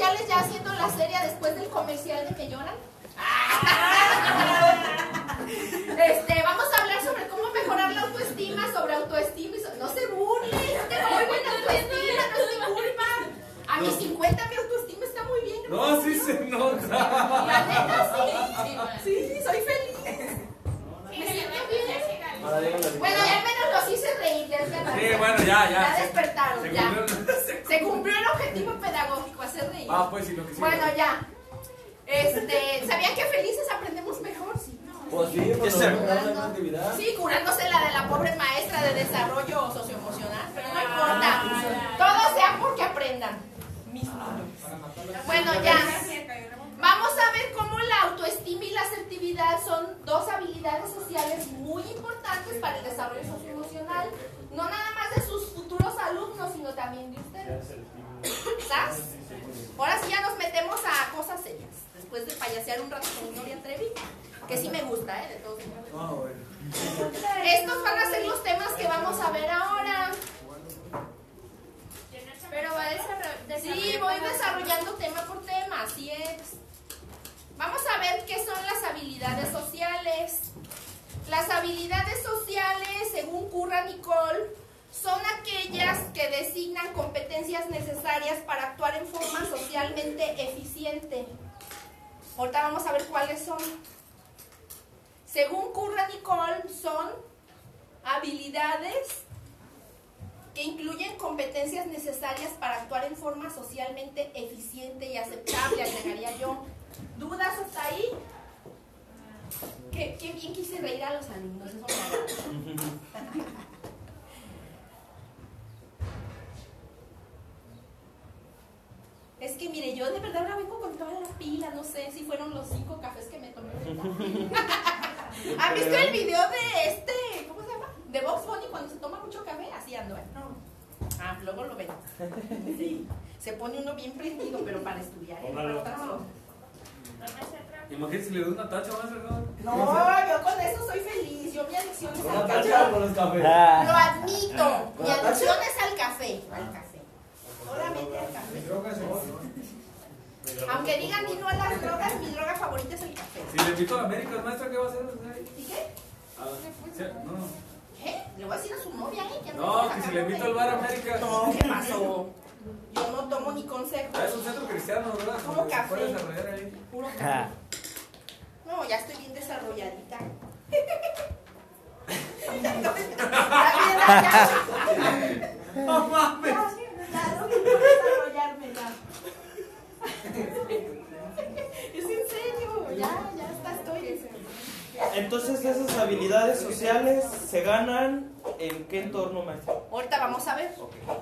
ya haciendo la serie después del comercial de que lloran. Este, vamos a hablar sobre cómo mejorar la autoestima, sobre autoestima. y so- no se burlen, tengo muy buena autoestima, no mi culpa. A mis 50 mi autoestima está muy bien. No, a sí se nota. La neta sí. Sí, soy feliz. Me siento bien. Ahora díganle así. Bueno, ya al menos los hice reír, ya. Sí, bueno, ya, ya. Ya Se- despertaron, se ya. cumplió- se- Se cumplió el objetivo pedagógico, hacer reír. Ah, pues sí, lo que sí. Bueno, ya. Este, ¿sabían que felices aprendemos mejor? Sí. Pues sí, pues. Sí, curándose la de la pobre maestra de desarrollo socioemocional, pero no importa. Todo sea porque aprendan. Mis niños. Bueno, ya. Vamos a ver cómo la autoestima y la asertividad son dos habilidades sociales muy importantes para el desarrollo socioemocional, no nada más de sus futuros alumnos, sino también de ustedes. ¿Sabes? Ahora sí ya nos metemos a cosas serias, después de payasear un rato con Gloria Trevi, que sí me gusta, ¿eh? De todos modos. Estos van a ser los temas que vamos a ver ahora. Pero va a desarrollar. Sí, voy desarrollando tema por tema, así es. Vamos a ver qué son las habilidades sociales. Las habilidades sociales, según Curra Nicole, son aquellas que designan competencias necesarias para actuar en forma socialmente eficiente. Ahorita vamos a ver cuáles son. Según Curra Nicole, son habilidades que incluyen competencias necesarias para actuar en forma socialmente eficiente y aceptable, agregaría yo. ¿Dudas hasta ahí? Qué, qué bien quise reír a los alumnos. eso me agrada. Es que mire, yo de verdad ahora vengo con toda la pila, no sé si fueron los cinco cafés que me tomé. ¿Han visto el video de este, cómo se llama? De Box Bunny cuando se toma mucho café, así ando, ¿eh? Ah, luego lo ven. Sí. Se pone uno bien prendido, pero para estudiar. ¿eh? Para otras cosas. Imagínate si le doy una tacha más, ¿verdad? No, yo con eso soy feliz. Yo mi adicción es al café. con los cafés. Lo Ah. admito. ¿Con Mi adicción es al café. Al café. Solamente al café. Aunque digan ni no a las drogas, mi droga favorita es el café. Si le invito a América, maestra, ¿qué va a hacer? ¿Y qué? Ah, sí, No, ¿Qué? Le voy a decir a su novia, ¿eh? No, que si le invito al bar América. No, ¿qué pasó? Yo no tomo ni consejos. Ah, es un centro cristiano, ¿verdad? Se café. ahí. Puro café. No, ya estoy bien desarrolladita. No mames. Ya, no quiero desarrollarme ya. Es en serio, ya, ya está, estoy. Entonces esas habilidades sociales se ganan en qué entorno, maestro? Ahorita vamos a ver. ¿Hay dudas de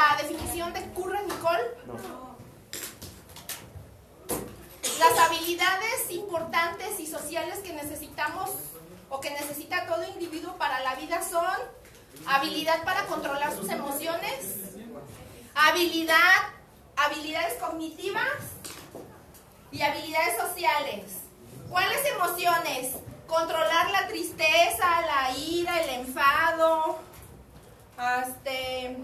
la definición de Curra Nicole? No. Las habilidades importantes y sociales que necesitamos o que necesita todo individuo para la vida son habilidad para controlar sus emociones, habilidad, habilidades cognitivas y habilidades sociales. ¿Cuáles emociones? Controlar la tristeza, la ira, el enfado, este,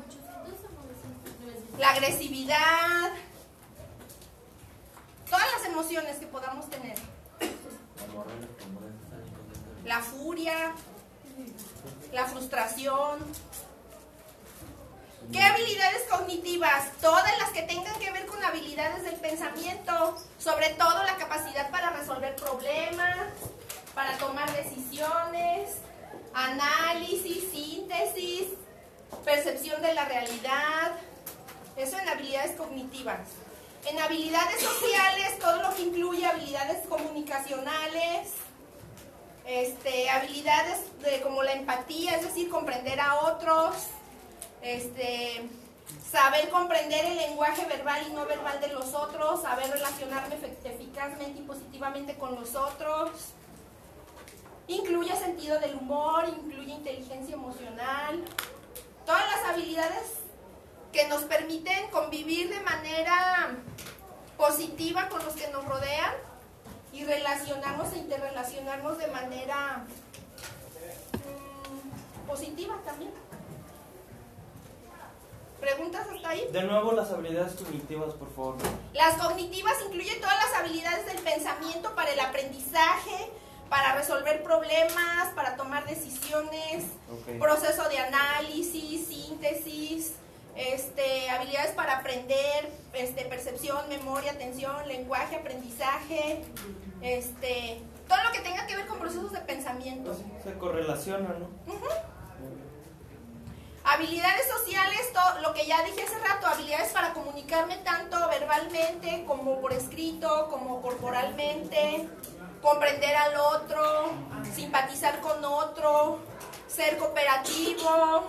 la agresividad, todas las emociones que podamos tener. La furia, la frustración. ¿Qué habilidades cognitivas? Todas las que tengan que ver con habilidades del pensamiento, sobre todo la capacidad para resolver problemas, para tomar decisiones, análisis, síntesis, percepción de la realidad. Eso en habilidades cognitivas. En habilidades sociales, todo lo que incluye habilidades comunicacionales, este, habilidades de, como la empatía, es decir, comprender a otros, este, saber comprender el lenguaje verbal y no verbal de los otros, saber relacionarme eficazmente y positivamente con los otros. Incluye sentido del humor, incluye inteligencia emocional, todas las habilidades que nos permiten convivir de manera positiva con los que nos rodean y relacionarnos e interrelacionarnos de manera mm, positiva también. ¿Preguntas hasta ahí? De nuevo las habilidades cognitivas, por favor. Las cognitivas incluyen todas las habilidades del pensamiento para el aprendizaje, para resolver problemas, para tomar decisiones, proceso de análisis, síntesis, este, habilidades para aprender, este, percepción, memoria, atención, lenguaje, aprendizaje, este, todo lo que tenga que ver con procesos de pensamiento. Se correlaciona, ¿no? Habilidades sociales, todo lo que ya dije hace rato, habilidades para comunicarme tanto verbalmente como por escrito, como corporalmente, comprender al otro, simpatizar con otro, ser cooperativo,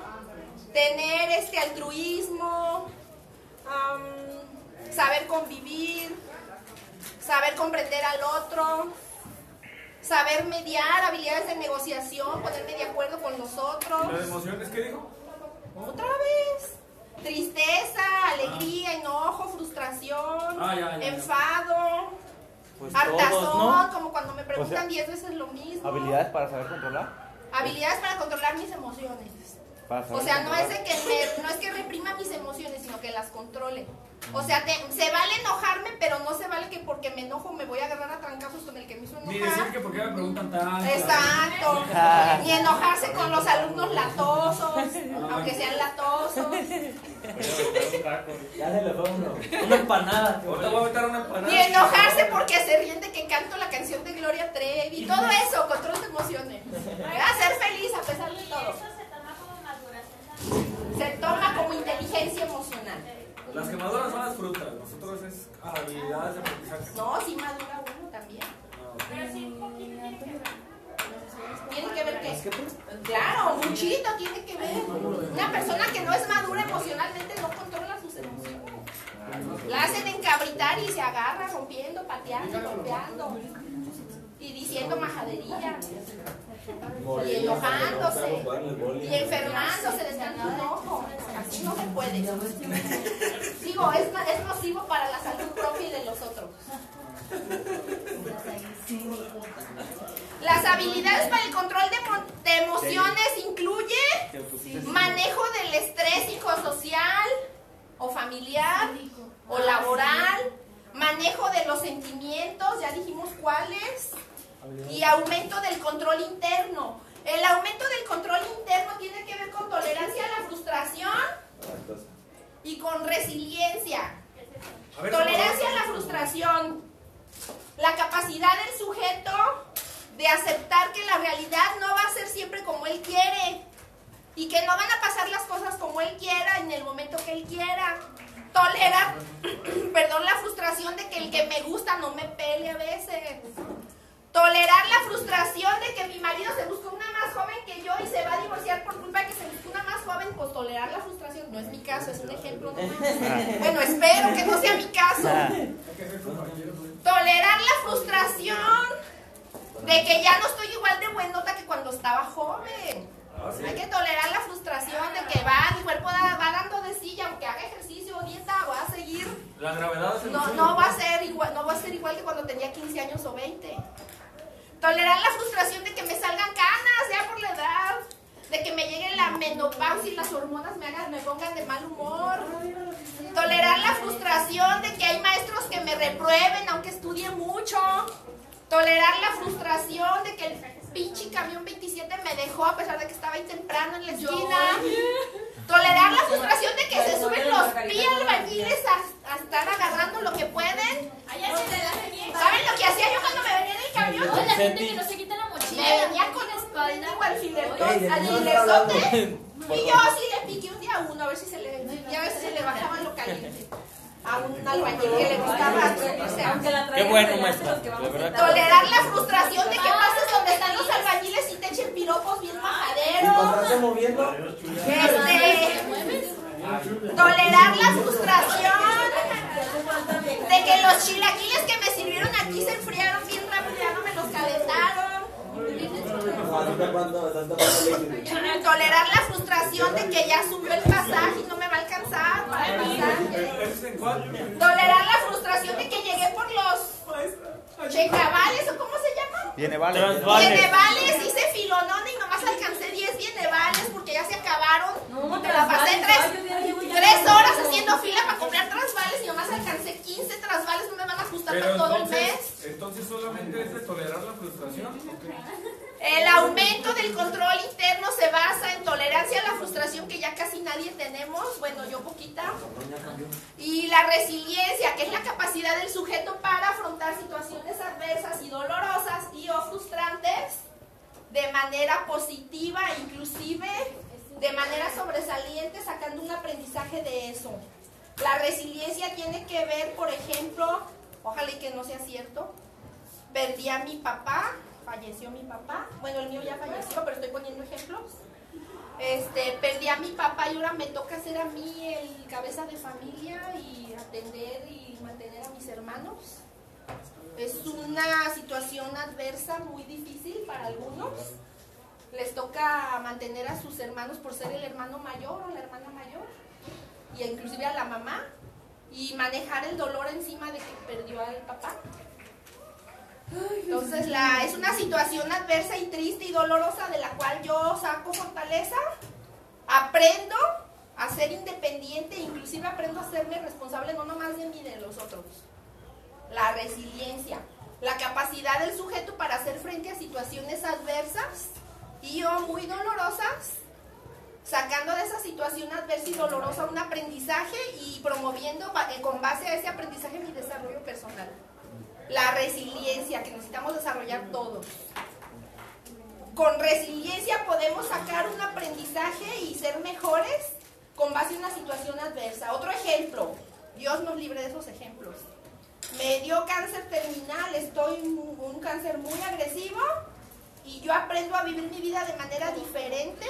tener este altruismo, saber convivir, saber comprender al otro, saber mediar, habilidades de negociación, ponerme de acuerdo con los otros. ¿Las emociones qué dijo? Otra vez. Tristeza, alegría, enojo, frustración, Ah, ya, ya, ya. enfado, Pues hartazón, todos, ¿no? como cuando me preguntan O sea, 10 veces lo mismo. Habilidades para saber controlar. Habilidades para controlar mis emociones. O sea, no es de que me- no es que reprima mis emociones, sino que las controle. O sea, te- se vale enojarme, pero no se vale que porque me enojo me voy a agarrar a trancazos con el que me hizo Ni enojar. decir que por qué me preguntan tanto. Exacto. Ni enojarse con los alumnos latosos, aunque sean latosos. Ya se le fue uno. Una empanada. Ahorita voy a meter una empanada. Ni enojarse porque se ríen de que canto la canción de Gloria Trevi. Todo eso, control de emociones. A ser feliz a pesar de todo. Eso se toma como maduración. Se toma como inteligencia emocional. Las quemadoras son las frutas. Nosotros es habilidades de aprendizaje. No, sí madura uno también. No. Pero sí, un poquito tiene que ver. Tiene que ver ¿Es que. que? Claro, muchito tiene que ver. Una persona que no es madura emocionalmente no controla sus emociones. La hacen encabritar y se agarra rompiendo, pateando, golpeando. Y diciendo majadería. Y enojándose. Y enfermándose de tanto enojo. Así no se puede. Digo, es, es nocivo para la salud propia y de los otros. Las habilidades para el control de, de emociones incluye manejo del estrés psicosocial o familiar o laboral, manejo de los sentimientos, ya dijimos cuáles, y aumento del control interno. El aumento del control interno tiene que ver con tolerancia a la frustración y con resiliencia. Tolerancia a la frustración. La capacidad del sujeto de aceptar que la realidad no va a ser siempre como él quiere y que no van a pasar las cosas como él quiera en el momento que él quiera. Tolerar, perdón, la frustración de que el que me gusta no me pele a veces. Tolerar la frustración de que mi marido se busca una más joven que yo y se va a divorciar por culpa de que se busca una más joven, pues tolerar la frustración. No es mi caso, es un ejemplo nomás. Bueno, espero que no sea mi caso. Tolerar la frustración de que ya no estoy igual de buenota que cuando estaba joven. Ah, sí. Hay que tolerar la frustración de que va, mi cuerpo da- va dando de silla, aunque haga ejercicio o dieta, voy a seguir. La gravedad es No, no va a ser igual, no va a ser igual que cuando tenía 15 años o 20. Tolerar la frustración de que me salgan canas ya por la edad, de que me llegue la menopausia y las hormonas me hagan, me pongan de mal humor. Tolerar la frustración de que hay maestros que me reprueben aunque estudie mucho. Tolerar la frustración de que el pinche camión 27 me dejó a pesar de que estaba ahí temprano en la esquina. Tolerar la frustración de que se suben los pie albañiles a, a estar agarrando lo que pueden. ¿Saben lo que hacía yo cuando me venía en el camión? La gente que no se quita la mochila. Me venía con espalda alfilerzote. Y yo sí le piqué un día a uno, a ver si se le, y a ver si se le bajaba lo caliente. A un albañil que le gustaba, o sea, Qué bueno, maestra. Tolerar la frustración de que pases donde están los albañiles y te echen piropos bien majaderos. moviendo? Este, tolerar la frustración de que los chilaquiles que me sirvieron aquí se enfriaron bien rápido, ya no me los calentaron. Tolerar la frustración de que ya subió el pasaje y no me va a alcanzar para el pasaje. Tolerar la frustración de que llegué por los checabales o cómo se llaman. Viene, vale. Transvales. Bienevales, hice filonón y nomás alcancé 10 bienevales porque ya se acabaron. Me la pasé tres, tres horas haciendo fila para comprar trasvales y nomás alcancé 15 trasvales, no me van a ajustar Pero para todo el mes. entonces solamente es de tolerar la frustración. ¿o qué? El aumento del control interno se basa en tolerancia a la frustración que ya casi nadie tenemos, bueno, yo poquita, y la resiliencia, que es la capacidad del sujeto para afrontar situaciones adversas y dolorosas y o frustrantes de manera positiva, inclusive de manera sobresaliente, sacando un aprendizaje de eso. La resiliencia tiene que ver, por ejemplo, ojalá y que no sea cierto, perdí a mi papá, falleció mi papá, bueno, el mío ya falleció, pero estoy poniendo ejemplos. Este, perdí a mi papá y ahora me toca ser a mí el cabeza de familia y atender y mantener a mis hermanos. Es una situación adversa muy difícil para algunos. Les toca mantener a sus hermanos por ser el hermano mayor o la hermana mayor y inclusive a la mamá y manejar el dolor encima de que perdió al papá. Entonces la, es una situación adversa y triste y dolorosa de la cual yo saco fortaleza, aprendo a ser independiente, inclusive aprendo a serme responsable no nomás de mí, de los otros. La resiliencia, la capacidad del sujeto para hacer frente a situaciones adversas y o muy dolorosas, sacando de esa situación adversa y dolorosa un aprendizaje y promoviendo eh, con base a ese aprendizaje mi desarrollo personal. La resiliencia que necesitamos desarrollar todos. Con resiliencia podemos sacar un aprendizaje y ser mejores con base en una situación adversa. Otro ejemplo, Dios nos libre de esos ejemplos. Me dio cáncer terminal, estoy un, cáncer muy agresivo y yo aprendo a vivir mi vida de manera diferente,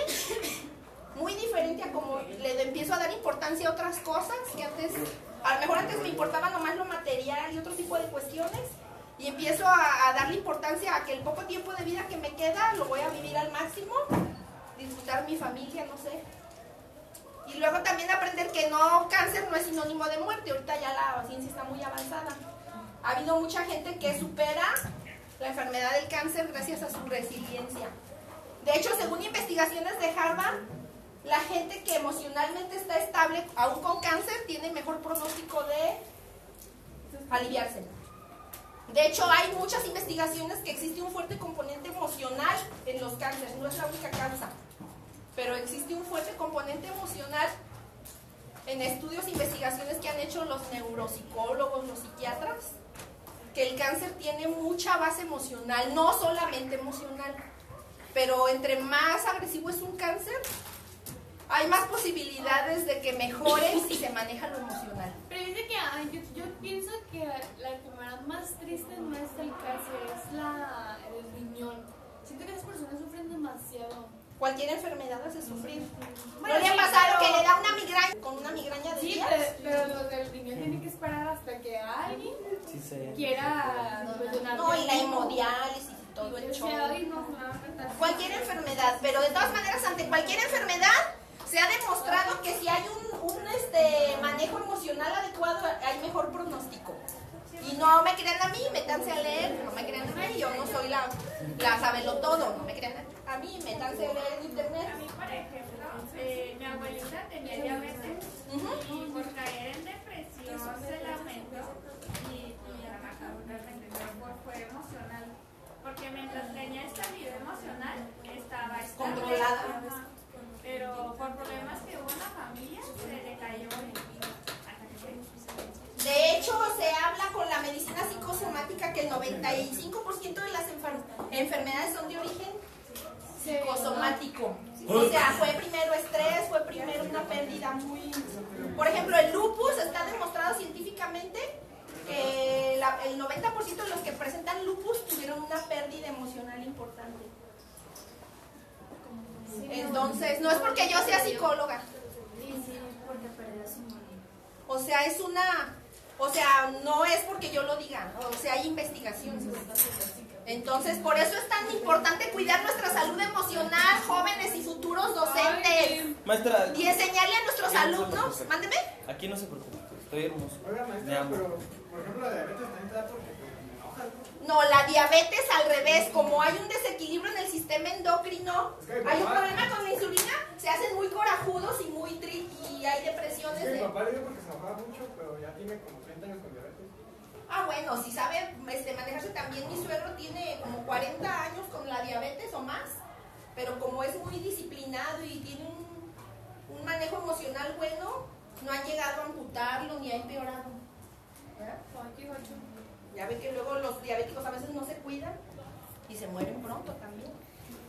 muy diferente a como le empiezo a dar importancia a otras cosas que antes, a lo mejor antes me importaba nomás lo material y otro tipo de cuestiones y empiezo a, a darle importancia a que el poco tiempo de vida que me queda lo voy a vivir al máximo, disfrutar mi familia, no sé. Y luego también aprender que no, cáncer no es sinónimo de muerte, ahorita ya la ciencia está muy avanzada. Ha habido mucha gente que supera la enfermedad del cáncer gracias a su resiliencia. De hecho, según investigaciones de Harvard, la gente que emocionalmente está estable, aún con cáncer, tiene mejor pronóstico de aliviarse. De hecho, hay muchas investigaciones que existe un fuerte componente emocional en los cánceres, no es la única causa, pero existe un fuerte componente emocional en estudios e investigaciones que han hecho los neuropsicólogos, los psiquiatras, que el cáncer tiene mucha base emocional, no solamente emocional, pero entre más agresivo es un cáncer, hay más posibilidades de que mejore si se maneja lo emocional. Pero dice que ay, yo, yo pienso que la enfermedad más triste no es el cáncer, es la, el riñón. Siento que las personas sufren demasiado. Cualquier enfermedad hace sufrir. ¿No Bueno, le ha sí, pasado que le da una migraña con una migraña de Sí, días? pero, pero los del riñón tienen que esperar hasta que alguien Sí, sé. quiera pues, donar No, y la hemodiálisis y todo el show. decía, "Ay, no, me va a matar". Cualquier enfermedad, pero de todas maneras, ante cualquier enfermedad, se ha demostrado que si hay un, un, este, manejo emocional adecuado, hay mejor pronóstico. Y no me crean a mí, métanse a leer, no me crean a mí, yo no soy la, la sabelo todo, no me crean a mí, métanse a leer en internet. A mí, por ejemplo, eh, mi abuelita tenía diabetes y por caer en depresión se lamentó y, y ajá, realmente fue, fue emocional. Porque mientras tenía estabilidad emocional, estaba. Controlada. Pero por problemas que hubo en la familia, se le cayó en hasta que se- De hecho, se habla con la medicina psicosomática que el 95% de las enfer- enfermedades son de origen psicosomático. O sea, fue primero estrés, fue primero una pérdida muy... Por ejemplo, el lupus está demostrado científicamente que la- el 90% de los que presentan lupus tuvieron una pérdida emocional importante. Entonces, no es porque yo sea psicóloga. O sea, es una, o sea, no es porque yo lo diga, o sea, hay investigaciones. Entonces, por eso es tan importante cuidar nuestra salud emocional, jóvenes y futuros docentes. Maestra, Y enseñarle a nuestros no alumnos, mándeme, aquí no se preocupe, estoy hermoso. Oiga, Me maestra, pero por ejemplo la diabetes también te da enoja, ¿no? la diabetes al revés, como hay un desequilibrio en el sistema endocrino, Es que mi hay un problema con la insulina, se hacen muy corajudos y muy tri y hay depresiones Sí, mi papá le dio porque se enojaba mucho, pero ya tiene como 30 años con diabetes. Ah, bueno, si sabe este, manejarse también, mi suegro tiene como 40 años con la diabetes o más, pero como es muy disciplinado y tiene un, un manejo emocional bueno, no han llegado a amputarlo ni ha empeorado. ¿verdad? Ya ve que luego los diabéticos a veces no se cuidan y se mueren pronto también.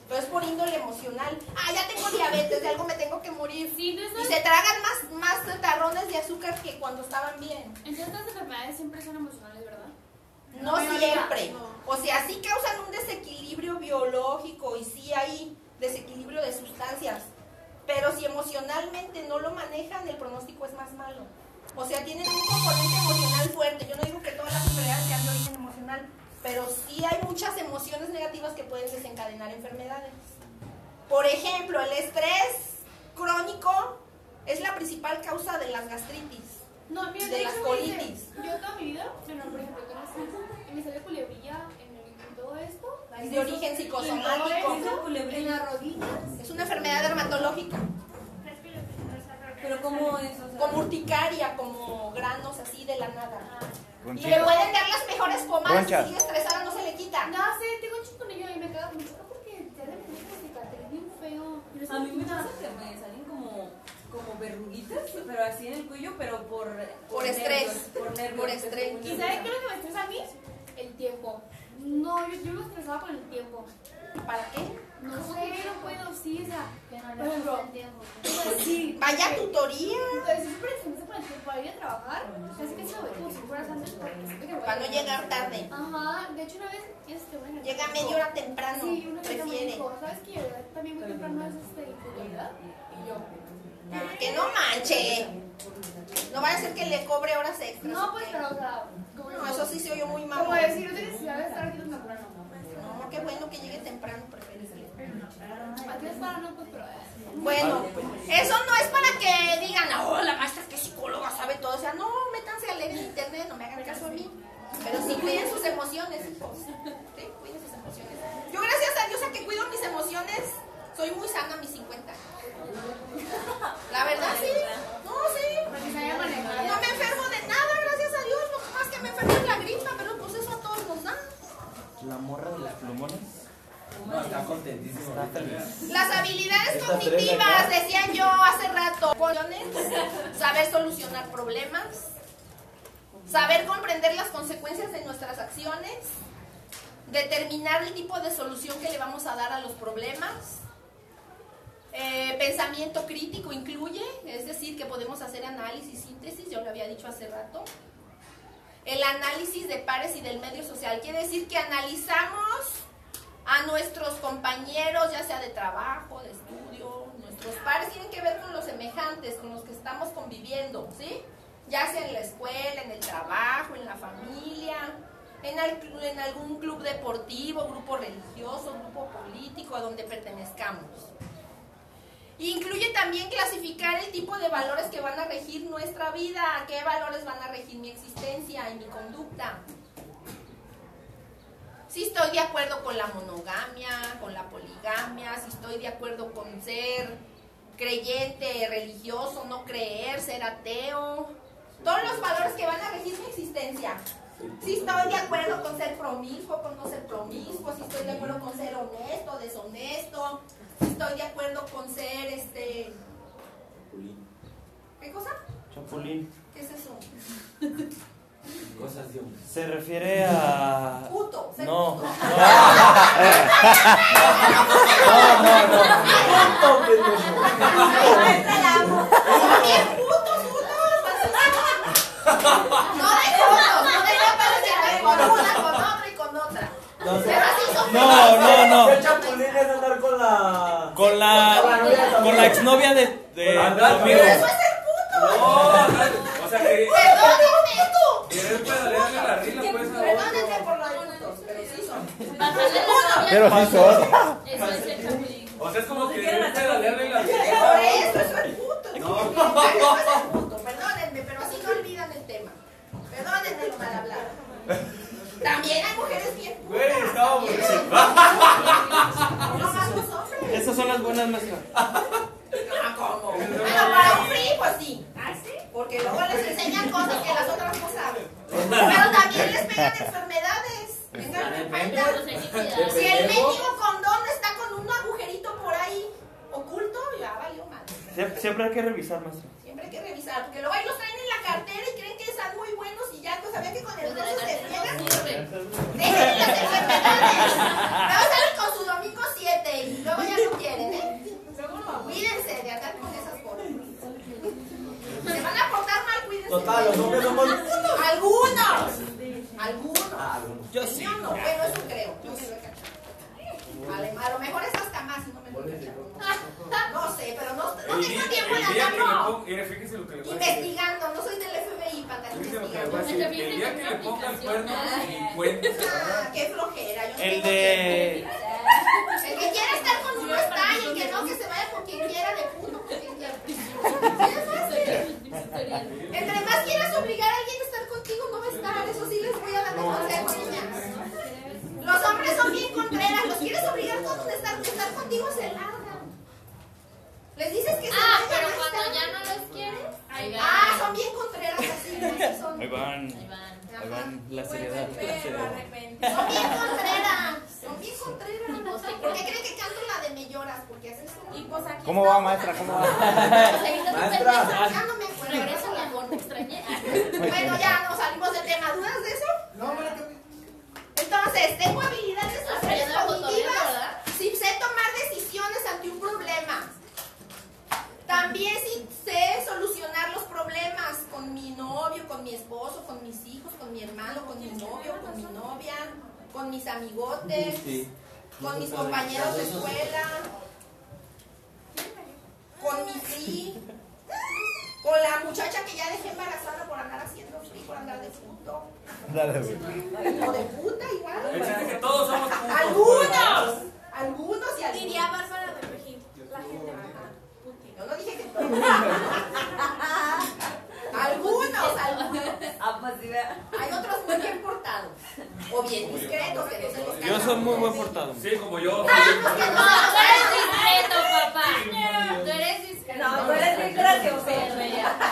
Pero es por índole emocional. Ah, ya tengo diabetes, de algo me tengo que morir. Sí, Y se tragan más, más tarrones de azúcar que cuando estaban bien. Entonces las enfermedades siempre son emocionales, ¿verdad? No siempre. no. O sea, sí causan un desequilibrio biológico y sí hay desequilibrio de sustancias. Pero si emocionalmente no lo manejan, el pronóstico es más malo. O sea, tienen un componente emocional fuerte. Yo no digo que todas las enfermedades sean de origen emocional, pero sí hay muchas emociones negativas que pueden desencadenar enfermedades. Por ejemplo, el estrés crónico es la principal causa de las gastritis. No, mira, De las me dice, colitis. Yo toda mi vida, bueno, por ejemplo, así, y me sale culebrilla en, el- en todo esto. Es de origen En psicosomático. esto, en las rodillas. Es una enfermedad dermatológica. Es que lo que no es al revés. Pero ¿cómo es? O sea, como urticaria, como granos así de la nada. Y le pueden dar las mejores pomadas si sigue estresada, no se le quita. No sé, tengo un y me caga mucho porque te hacen como cicatriz bien feo. A mí me pasa que me salen como, como verruguitas, pero así en el cuello, pero por... Por estrés. nervios, por nervios. Por estrés. ¿Y sabes qué es lo que me estresa a mí? El tiempo. No, yo, yo me estresaba con el tiempo. ¿Para qué? No sé, no puedo, sí, o sea, por ejemplo, sí, Vaya tutoría. Entonces, súper para el tiempo para ir a trabajar. Casi que se como si fueras antes Para no llegar tarde. Ajá, de hecho una vez, este, bueno, Llega media hora temprano. Sí, una vez me prefiere. dijo, ¿sabes que llegar también muy temprano es este? Y yo, Que no manche. No vaya a ser que le cobre horas extras. no, pues, pero, o sea, No, eso sí se oyó muy mal. como decir, no tienes necesidad de estar aquí tan temprano. No, qué bueno que llegue temprano, prefiere. Aquí es Bueno, eso no es para que digan, oh, la maestra es que psicóloga, sabe todo. O sea, no, métanse a leer en internet, no me hagan caso a mí. Pero sí cuiden sus emociones, hijos. Cuiden sus emociones. Yo, gracias a Dios, a que cuido mis emociones, soy muy sana a mis 50. La verdad, sí. No, sí. No me enfermo de nada, gracias a Dios. Más que me enfermo es la gripa, pero pues eso a todos nos da. La morra de los plumones No, está contentísimo. está feliz. Las habilidades cognitivas, decía yo hace rato. Saber solucionar problemas. Saber comprender las consecuencias de nuestras acciones. Determinar el tipo de solución que le vamos a dar a los problemas. Eh, pensamiento crítico incluye, es decir, que podemos hacer análisis, síntesis, yo lo había dicho hace rato. El análisis de pares y del medio social quiere decir que analizamos a nuestros compañeros, ya sea de trabajo, de estudio, nuestros pares tienen que ver con los semejantes, con los que estamos conviviendo, ¿sí? Ya sea en la escuela, en el trabajo, en la familia, en, en algún club deportivo, grupo religioso, grupo político, a donde pertenezcamos. Incluye también clasificar el tipo de valores que van a regir nuestra vida, qué valores van a regir mi existencia y mi conducta. Si estoy de acuerdo con la monogamia, con la poligamia, si estoy de acuerdo con ser creyente, religioso, no creer, ser ateo. Todos los valores que van a regir mi existencia. Si estoy de acuerdo con ser promiscuo, con no ser promiscuo, si estoy de acuerdo con ser honesto, deshonesto, si estoy de acuerdo con ser este. ¿Qué cosa? Chapulín. ¿Qué es eso? Cosas de hombre. Se refiere a. Puto. No, puto. no, no, no. Bien putos unos. No de fotos, no de fotos, que con una, con otra y con otra. No, Pero así son no, no, no. El chapulín es andar con la. Con la. Con la exnovia de. de amigo. Eso es ser puto. O sea, que Perdónenme tú. querer pedalearle la rila, pues, a Perdónenme otro. por lo de putos, pero sí son. Bajarle la novia. Pero sí son. Eso es el chapulín. O sea, es como querer pedalearle la Por rila. eso, eso es puto. Perdónenme, pero así no olvidan el tema. Perdónenme lo mal hablado. También hay mujeres bien putas. Güey, estaba también. No más los hombres. Esas son las buenas. No Bueno, para un free, pues sí. ¿Ah, sí? Porque luego les enseñan cosas que las otras no saben. Pero también les pegan enfermedades. Tengan en cuenta. Si el mendigo condón está con un agujerito por ahí oculto, ya valió mal. Sie- Siempre hay que revisar, maestro. Siempre hay que revisar, porque luego ahí los traen en la cartera y creen que están muy buenos y ya, pues sabían que con el brazo se friegan. Dejen las enfermedades. Luego salen con su domingo 7 y luego ya no quieren, ¿eh? Cuídense de andar con esas cosas. Se van a portar mal, cuídense. Total, los hombres somos. Algunos. Algunos. Ah. Yo sí. no, bueno, eso creo. Yo me lo he cachado. Vale, a lo mejor es hasta más y no me. No sé, pero no, no tengo tiempo le andarlo fíjese lo que le investigando. No soy del FBI para estar investigando. El día que le ponga el cuerno, cuenta Ah, qué flojera. Yo El de. tiempo. El que quiera estar con uno está y el que no, que se vaya con quien quiera de puto. con quien quiera. Entre más quieras obligar a alguien a estar contigo, no va a estar. Eso sí les voy a dar de consejo, niñas. Los hombres son bien contreras. Los quieres obligar con a estar, estar contigo, se largan. Les dices que se Ah, pero cuando ya no los quieres, ahí van. Ah, son bien contreras así. son. Ahí van. Ahí van. Ahí van. La seriedad. La seriedad. Son bien contreras. Son bien contreras. ¿Por qué creen que canto la de me lloras? Porque haces eso. Y pues aquí ¿Cómo va, maestra? ¿Cómo va? Maestra. Ya no me acuerdo. Regresa, mi amor, te extrañé. Bueno, ya no salimos del tema. ¿Dudas de eso? No, bueno, que Entonces, tengo habilidades sociales cognitivas. Sí sé tomar decisiones ante un problema. También sí sé solucionar los problemas con mi novio, con mi esposo, con mis hijos, con mi hermano, con mi novio, con mi novia, con mis amigotes, con mis compañeros de escuela, con mi free, con la muchacha que ya dejé embarazada por andar haciendo free, por andar de puto. Dale, güey. O de puta igual. El chiste es que todos somos putos. Algunos, algunos y algunos. Diría Bárbara de Regil. La gente Yo no dije que todos. algunos, algunos. Ah, pues sí. Hay otros muy bien portados. O bien discretos, que no se los Yo soy muy buen portado. Sí, como yo. Ah, pues que no, No, tú eres discreto, papá. Tú eres discreto. No, tú eres bien gracioso.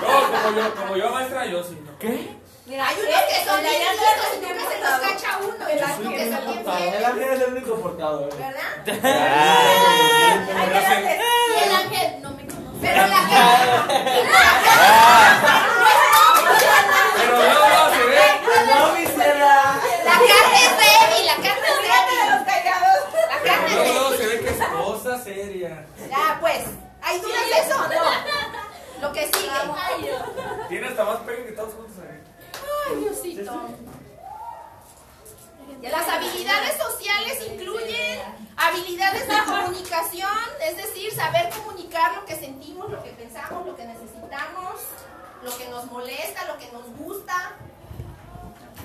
No, como yo, como yo, maestra, yo sí. ¿no? ¿Qué? Mira, Hay unos que son bien listos y nunca se los cacha uno. Que son bien El ángel es el único portado, eh. ¿verdad? Ay. Y el ángel no me conoce. Pero la cara. Pero no se ve. No, mi. La carne es débil, la carne es débil. La carne es luego, débil. luego se ve que es cosa seria. Ya, pues. ¿Hay dudas de eso? No. Lo que sigue. Tiene hasta más pegue que todos Las habilidades sociales incluyen habilidades de comunicación, es decir, saber comunicar lo que sentimos, lo que pensamos, lo que necesitamos, lo que nos molesta, lo que nos gusta.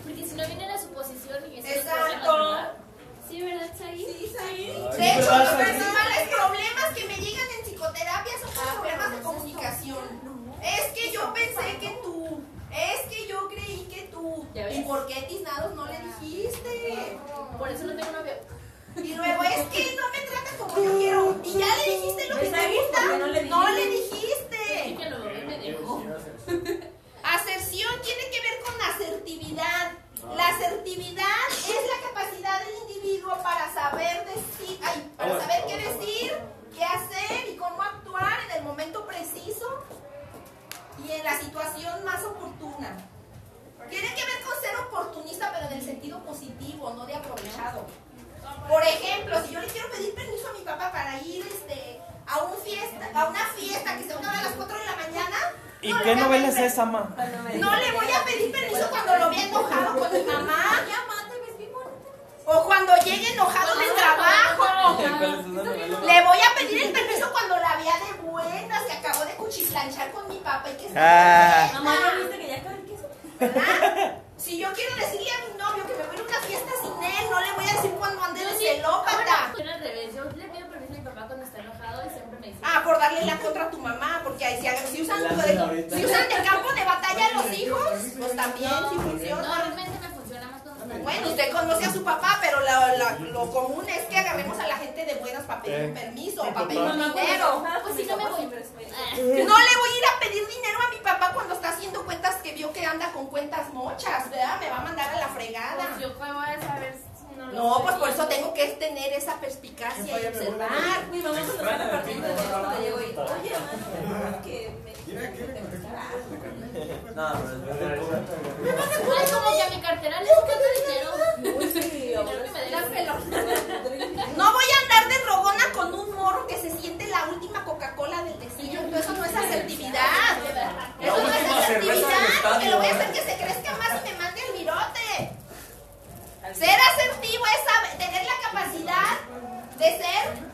Porque si no viene la suposición y eso Exacto. Sí, ¿verdad, Chay? De hecho, los principales problemas que me llegan en psicoterapia son por problemas de comunicación. Es que yo pensé que tú, es que yo creí que tú. ¿Ya ves? ¿Y por qué tiznados no le dijiste? Por eso no tengo novio. Y luego es que no me trata como yo quiero. Y ya le dijiste lo que te gusta. ¿por qué no le No le Sí, dijiste. que lo bebé me dejó. Aserción tiene que ver con asertividad. La asertividad es la capacidad del individuo para saber decir, ay, para saber qué decir, qué hacer y cómo actuar en el momento preciso y en la situación más oportuna. Tiene que ver con ser oportunista, pero en el sentido positivo, no de aprovechado. Por ejemplo, si yo le quiero pedir permiso a mi papá para ir este, a, un fiesta, a una fiesta que se una a las 4 de la mañana. ¿Y no qué novela es esa, ma? no le voy a pedir permiso cuando lo vea enojado con mi mamá. O cuando llegue enojado del trabajo. Le voy a pedir el permiso cuando la vea de buenas que acabó de cuchiplanchar con mi papá y que se Ah. Mamá, ¿ya viste que ya acaba el queso? ¿verdad? Si yo quiero decirle a mi novio que me voy a ir a una fiesta sin él, no le voy a decir cuando ande de celópata. Yo al revés, yo le pido permiso a mi papá cuando está enojado y siempre me dice. Ah, por darle la contra a tu mamá, porque ahí si, si usan, ahorita. si usan de campo de batalla a los hijos, pues también sí No, funciona. realmente me funciona está Bueno, usted conoce a su papá, pero la- la- lo común es que agarremos a la gente de buenas para pedir un Sí. permiso o Sí, para pedir total. dinero. Pues sí, no me voy. No le voy a ir a pedir dinero a mi papá cuando está haciendo cuentas que vio que anda con cuentas mochas, ¿verdad? Me va a mandar a la fregada. Pues yo cómo voy a saber si no lo No, sé pues por eso tengo que tener esa perspicacia y observar. Mi mamá cuando está repartiendo de cuando llegó y, oye, mamá, que me Mira, ¿qué le No, pero es como que a mi cartera le. Uy, sí, Dinero que. No voy a andar de rogona con un morro que se siente la última Coca-Cola del desierto. Eso no es asertividad. Eso no es asertividad. Porque lo voy a hacer que se crezca más y me mande el mirote. Ser asertivo es saber- tener la capacidad de ser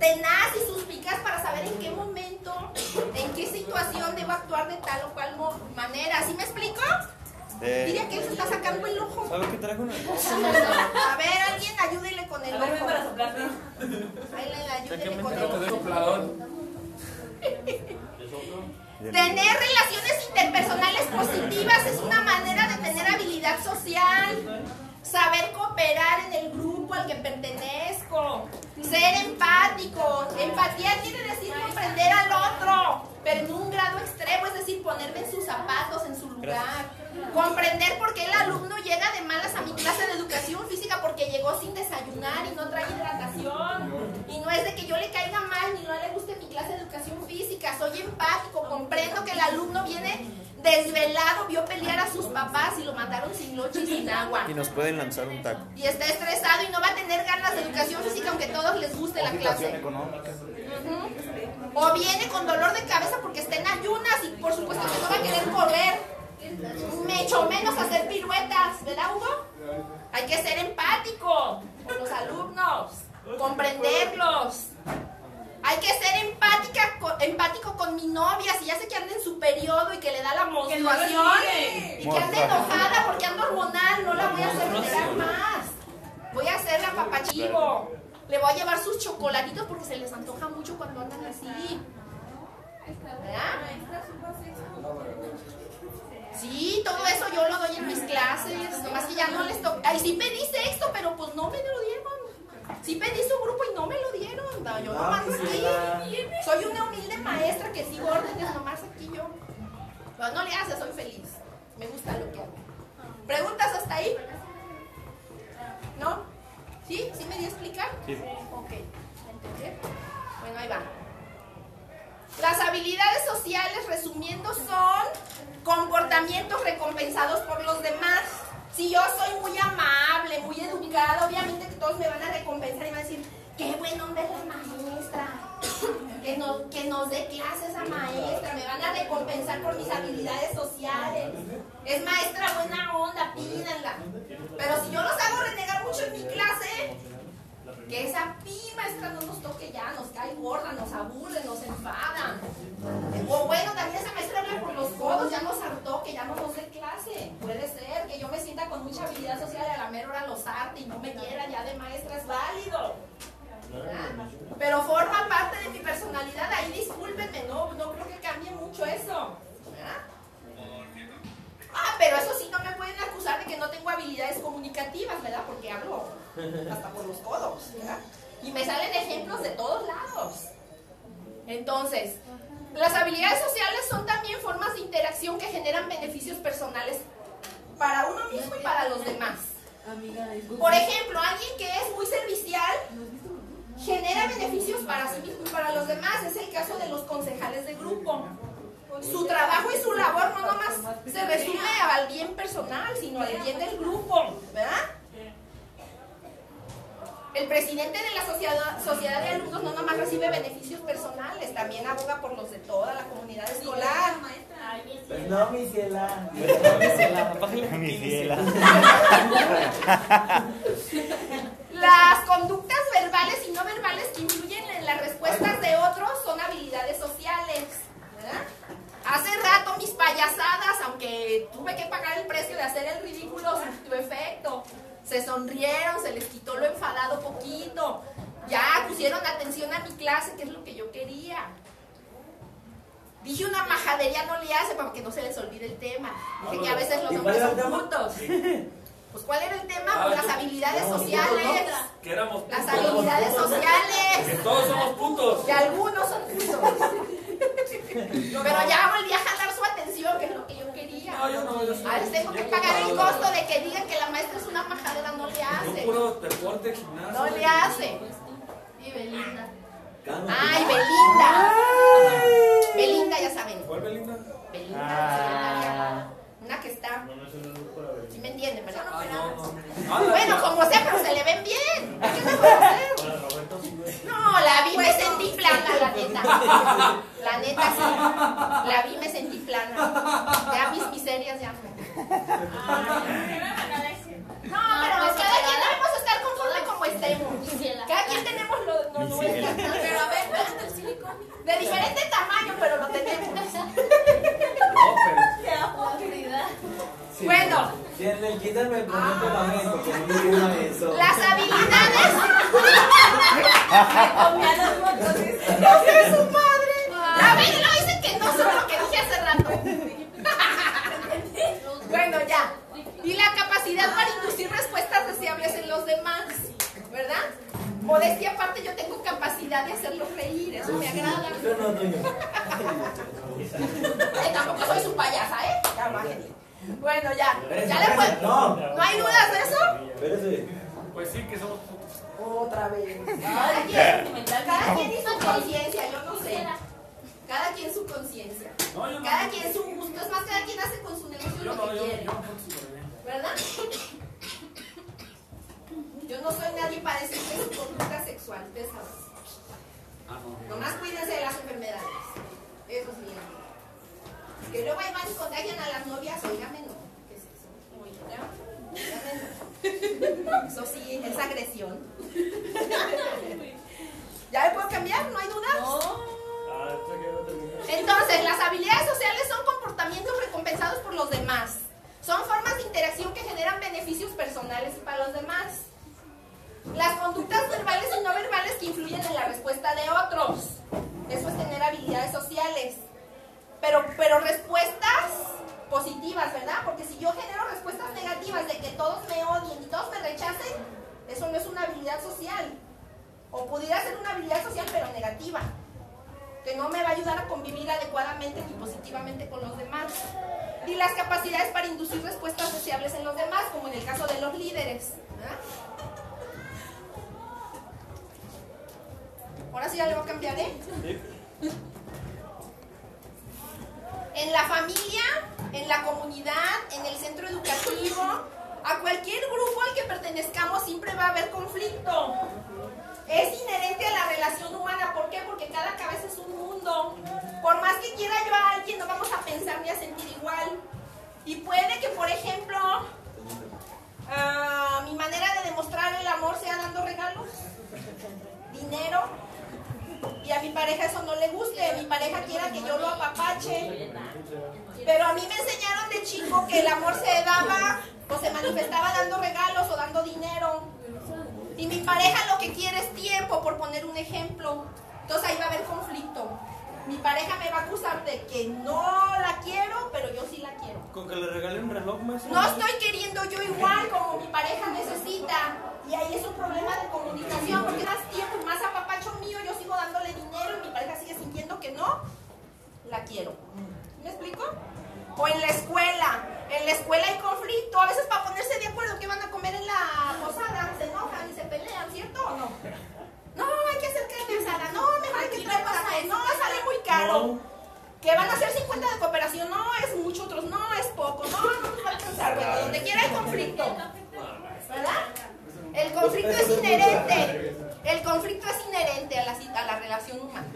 tenaz y suspicaz para saber en qué momento, en qué situación debo actuar de tal o cual manera. ¿Sí me explico? Diría que él se está sacando el ojo. ¿Sabe qué traigo? A ver, alguien ayúdele con el A ver, ven ojo. para soplarte. Ayúdele con el ojo. Tener relaciones interpersonales positivas es una manera de tener habilidad social. Saber cooperar en el grupo al que pertenezco. Ser empático. Empatía quiere decir comprender al otro, pero en un grado extremo, es decir, ponerme en sus zapatos, en su lugar. Comprender por qué el alumno llega de malas a mi clase de educación física porque llegó sin desayunar y no trae hidratación. Y no es de que yo le caiga mal ni no le guste mi clase de educación física. Soy empático, comprendo que el alumno viene desvelado, vio pelear a sus papás y lo mataron sin noche y sin agua. Y nos pueden lanzar un taco. Y está estresado y no va a tener ganas de educación física aunque a todos les guste la clase. económica. O viene con dolor de cabeza porque está en ayunas y por supuesto que no va a querer correr. Mucho menos hacer piruetas, ¿verdad, Hugo? Hay que ser empático con los alumnos, comprenderlos. Hay que ser empática, co- empático con mi novia, si ya sé que anda en su periodo y que le da la menstruación y que anda enojada porque anda hormonal, no la voy a hacer generar más. Voy a hacerla papachivo. Le voy a llevar sus chocolatitos porque se les antoja mucho cuando andan así. ¿Verdad? Sí, todo eso yo lo doy en mis clases. Nomás que ya no les toca. Ay, sí pedí sexto, pero pues no me lo dieron. Sí pedí su grupo y no me lo dieron. No, yo nomás aquí. Soy una humilde maestra que sigo órdenes nomás aquí yo. Pero no le hace, soy feliz. Me gusta lo que hago. ¿Preguntas hasta ahí? ¿No? ¿Sí? ¿Sí me di a explicar? Sí. Ok. ¿Me entendí? Bueno, ahí va. Las habilidades sociales, resumiendo, son comportamientos recompensados por los demás. Si yo soy muy amable, muy educada, obviamente que todos me van a recompensar y van a decir, qué buen hombre es la maestra, que nos, que nos dé clase esa maestra, me van a recompensar por mis habilidades sociales. Es maestra buena onda, pídanla. Pero si yo los hago renegar mucho en mi clase, que esa pi maestra no nos toque ya, nos cae gorda, nos aburre, nos enfada. O bueno, también esa maestra habla por los codos, ya nos hartó, que ya no nos dé clase. Puede ser que yo me sienta con mucha habilidad social y a la mera hora los arte y no me quiera ya de maestra, es válido. ¿verdad? Pero forma parte de mi personalidad, ahí discúlpenme, no, no creo que cambie mucho eso. ¿verdad? Ah, pero eso sí no me pueden acusar de que no tengo habilidades comunicativas, ¿verdad? Porque hablo hasta por los codos, ¿verdad? Y me salen ejemplos de todos lados. Entonces, las habilidades sociales son también formas de interacción que generan beneficios personales para uno mismo y para los demás. Por ejemplo, alguien que es muy servicial genera beneficios para sí mismo y para los demás. Es el caso de los concejales de grupo. Su trabajo y su labor no nomás se resume al bien personal, sino al bien del grupo, ¿verdad? El presidente de la sociedad, sociedad de alumnos no nomás recibe beneficios personales, también aboga por los de toda la comunidad escolar. Pues no, mi ciela. Mi fiela. Las conductas verbales y no verbales que influyen en las respuestas de otros son habilidades sociales. ¿verdad? Hace rato mis payasadas, aunque tuve que pagar el precio de hacer el ridículo, surtió efecto. Se sonrieron, se les quitó lo enfadado poquito. Ya pusieron atención a mi clase, que es lo que yo quería. Dije una majadería no le hace para que no se les olvide el tema. Dije que a veces los ¿Y hombres son putos. Pues ¿cuál era el tema? Pues las habilidades sociales. Que éramos Las habilidades Que sociales. todos somos putos. Que algunos son putos. Pero ya volví a jalar su atención, que es lo que yo quería. No, yo no, yo sí. A ver, tengo que pagar el no. costo de que digan que la maestra es una majadera, no le Yo hace. puro deporte, gimnasio. No le hace. Y Belinda. Ay, Belinda. Belinda, ya saben. ¿Cuál Belinda? Belinda, Ah. Una que está. ¿Sí me entienden, verdad? Ah, no, no. Ah, Bueno, como sea, pero se le ven bien. ¿Qué me puedo hacer? No, la vi, me sentí plana, la neta. La neta, sí. La vi, me sentí plana. Ya mis miserias ya no. No, pero pues, cada quien debemos estar conforme como estemos. Cada quien tenemos lo, lo nuestro. Pero a ver, ¿dónde el silicón? De diferente tamaño, pero lo tenemos. No, pero. Bueno, Tienen, quítame el no me eso. las habilidades. Comía los mocos, dice. ¡No es su madre! A ver, lo dicen que no son lo que dije hace rato. Bueno, ya. Y la capacidad para inducir respuestas deseables en los demás, ¿verdad? Modestia aparte, yo tengo capacidad de hacerlos reír, eso me agrada. Yo no tengo. Eh, tampoco soy su payasa, ¿eh? Ya. Bueno, ya. ¿Ya le puedo? No. ¿No hay dudas de eso? Pues sí, que somos putos. Otra vez. Cada quien, cada quien su conciencia, yo sé. Quien su conciencia. No, no. Cada quien su gusto. Es más, cada quien hace con su negocio Yo lo no, que yo, quiere. no. ¿Verdad? Yo no soy nadie para decirle su conducta sexual. Ustedes saben. Ah, no. Nomás cuídense de las enfermedades. Eso sí. Que luego ahí van y contagian a las novias. Óigame, no. ¿Qué es eso? No. Eso sí, es agresión. ¿Ya me puedo cambiar? ¿No hay dudas? Entonces, las habilidades sociales son comportamientos recompensados por los demás. Son formas de interacción que generan beneficios personales para los demás. Las conductas verbales y no verbales que influyen en la respuesta de otros. Eso es tener habilidades sociales. Pero, pero respuestas positivas, ¿verdad? Porque si yo genero respuestas negativas de que todos me odien y todos me rechacen, eso no es una habilidad social. O pudiera ser una habilidad social, pero negativa que no me va a ayudar a convivir adecuadamente ni positivamente con los demás. Y las capacidades para inducir respuestas deseables en los demás, como en el caso de los líderes. ¿verdad? Ahora sí ya le voy a cambiar, ¿eh? En la familia, en la comunidad, en el centro educativo, a cualquier grupo al que pertenezcamos siempre va a haber conflicto. Es inherente a la relación humana. ¿Por qué? Porque cada cabeza es un mundo. Por más que quiera yo a alguien, no vamos a pensar ni a sentir igual. Y puede que, por ejemplo, ah, mi manera de demostrar el amor sea dando regalos, dinero, y a mi pareja eso no le guste. Mi pareja quiera que yo lo apapache. Pero a mí me enseñaron de chico que el amor se daba o se manifestaba dando regalos o dando dinero. Y mi pareja lo que quiere es tiempo, por poner un ejemplo. Entonces ahí va a haber conflicto. Mi pareja me va a acusar de que no la quiero, pero yo sí la quiero. Con que le regale un reloj más. No estoy queriendo yo igual como mi pareja necesita. Y ahí es un problema de comunicación, porque más tiempo y más apapacho mío, yo sigo dándole dinero y mi pareja sigue sintiendo que no la quiero. ¿Me explico? O en la escuela. En la escuela hay conflicto. A veces para ponerse de acuerdo que van a comer en la posada, se enojan y se pelean, ¿cierto o no? No, hay que hacer carne asada. No, mejor hay que traer para No, sale muy caro. Que van a hacer 50 de cooperación, no es mucho, otros no es poco, no, no nos va a alcanzar. Bueno, donde quiera hay conflicto. ¿Verdad? El conflicto es inherente. El conflicto es inherente a la, a la relación humana.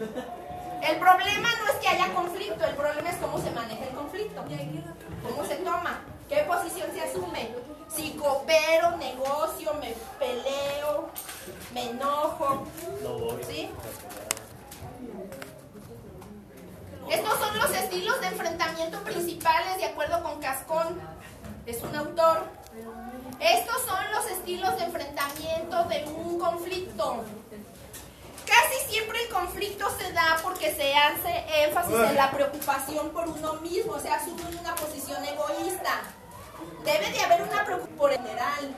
El problema no es que haya conflicto, el problema es cómo se maneja el conflicto. ¿Cómo se toma? ¿Qué posición se asume? Si coopero, negocio, me peleo, me enojo. ¿Sí? Estos son los estilos de enfrentamiento principales de acuerdo con Cascón. Es un autor. Estos son los estilos de enfrentamiento de un conflicto. Casi siempre el conflicto se da porque se hace énfasis en la preocupación por uno mismo, se asume una posición egoísta. Debe de haber una preocupación por general.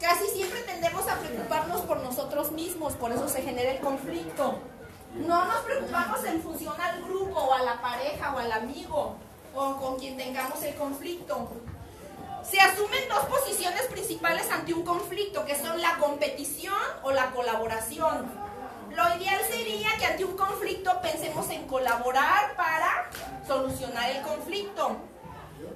Casi siempre tendemos a preocuparnos por nosotros mismos, por eso se genera el conflicto. No nos preocupamos en función al grupo o a la pareja o al amigo o con quien tengamos el conflicto. Se asumen dos posiciones principales ante un conflicto, que son la competición o la colaboración. Lo ideal sería que ante un conflicto pensemos en colaborar para solucionar el conflicto.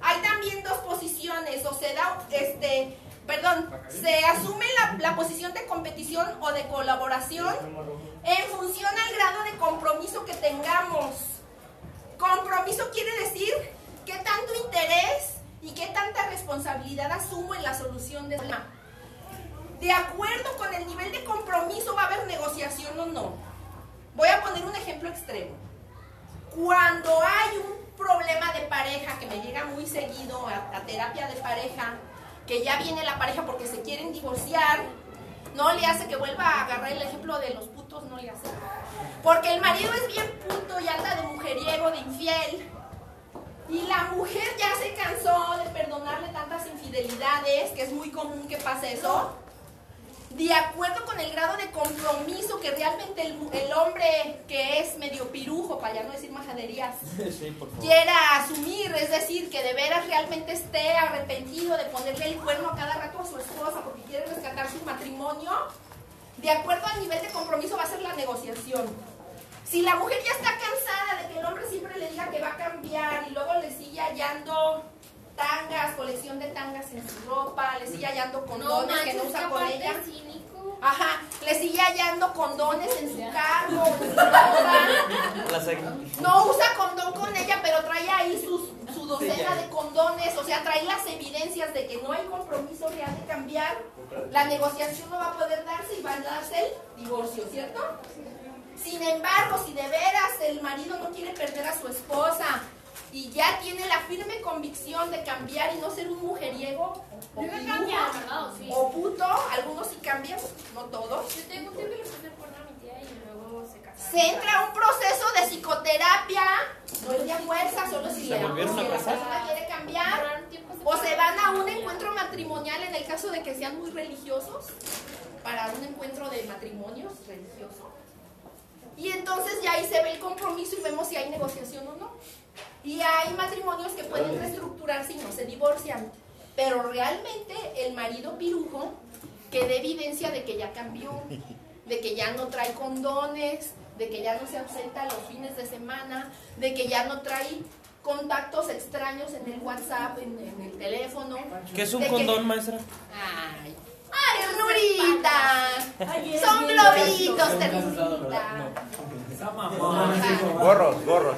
Hay también dos posiciones, o se da, este, perdón, se asume la, posición de competición o de colaboración en función al grado de compromiso que tengamos. Compromiso quiere decir qué tanto interés y qué tanta responsabilidad asumo en la solución de problema. De acuerdo con el nivel de compromiso va a haber negociación o no. Voy a poner un ejemplo extremo. Cuando hay un problema de pareja que me llega muy seguido a, terapia de pareja, que ya viene la pareja porque se quieren divorciar, no le hace que vuelva a agarrar el ejemplo de los putos, no le hace. Porque el marido es bien puto y anda de mujeriego, de infiel. Y la mujer ya se cansó de perdonarle tantas infidelidades, que es muy común que pase eso. De acuerdo con el grado de compromiso que realmente el, el hombre que es medio pirujo, para ya no decir majaderías, Sí, quiera asumir, es decir, que de veras realmente esté arrepentido de ponerle el cuerno a cada rato a su esposa porque quiere rescatar su matrimonio, de acuerdo al nivel de compromiso va a ser la negociación. Si la mujer ya está cansada de que el hombre siempre le diga que va a cambiar y luego le sigue hallando tangas, colección de tangas en su ropa, le sigue hallando condones que no usa con ella. Ajá, le sigue hallando condones en su carro, en su ropa. La sec- No usa condón con ella, pero trae ahí sus, su docena de condones, o sea, trae las evidencias de que no hay compromiso real de cambiar. La negociación no va a poder darse y va a darse el divorcio, ¿cierto? Sin embargo, si de veras el marido no quiere perder a su esposa y ya tiene la firme convicción de cambiar y no ser un mujeriego o, puto, algunos sí cambian, no todos. Yo tengo un tío que le puse porno a mi tía y luego se casaron. Se entra a un proceso de psicoterapia, no es de fuerza, solo si, ¿Se la, persona quiere cambiar. O se van a un encuentro matrimonial en el caso de que sean muy religiosos, para un encuentro de matrimonios religioso. Y entonces ya ahí se ve el compromiso y vemos si hay negociación o no. Y hay matrimonios que pueden reestructurarse y no se divorcian. Pero realmente el marido pirujo que dé evidencia de que ya cambió, de que ya no trae condones, de que ya no se ausenta los fines de semana, de que ya no trae contactos extraños en el WhatsApp, en, en el teléfono. ¿Qué es un De que- condón, maestra? Ay, ¡ay! Son globitos, ternurita. Gorros, gorros.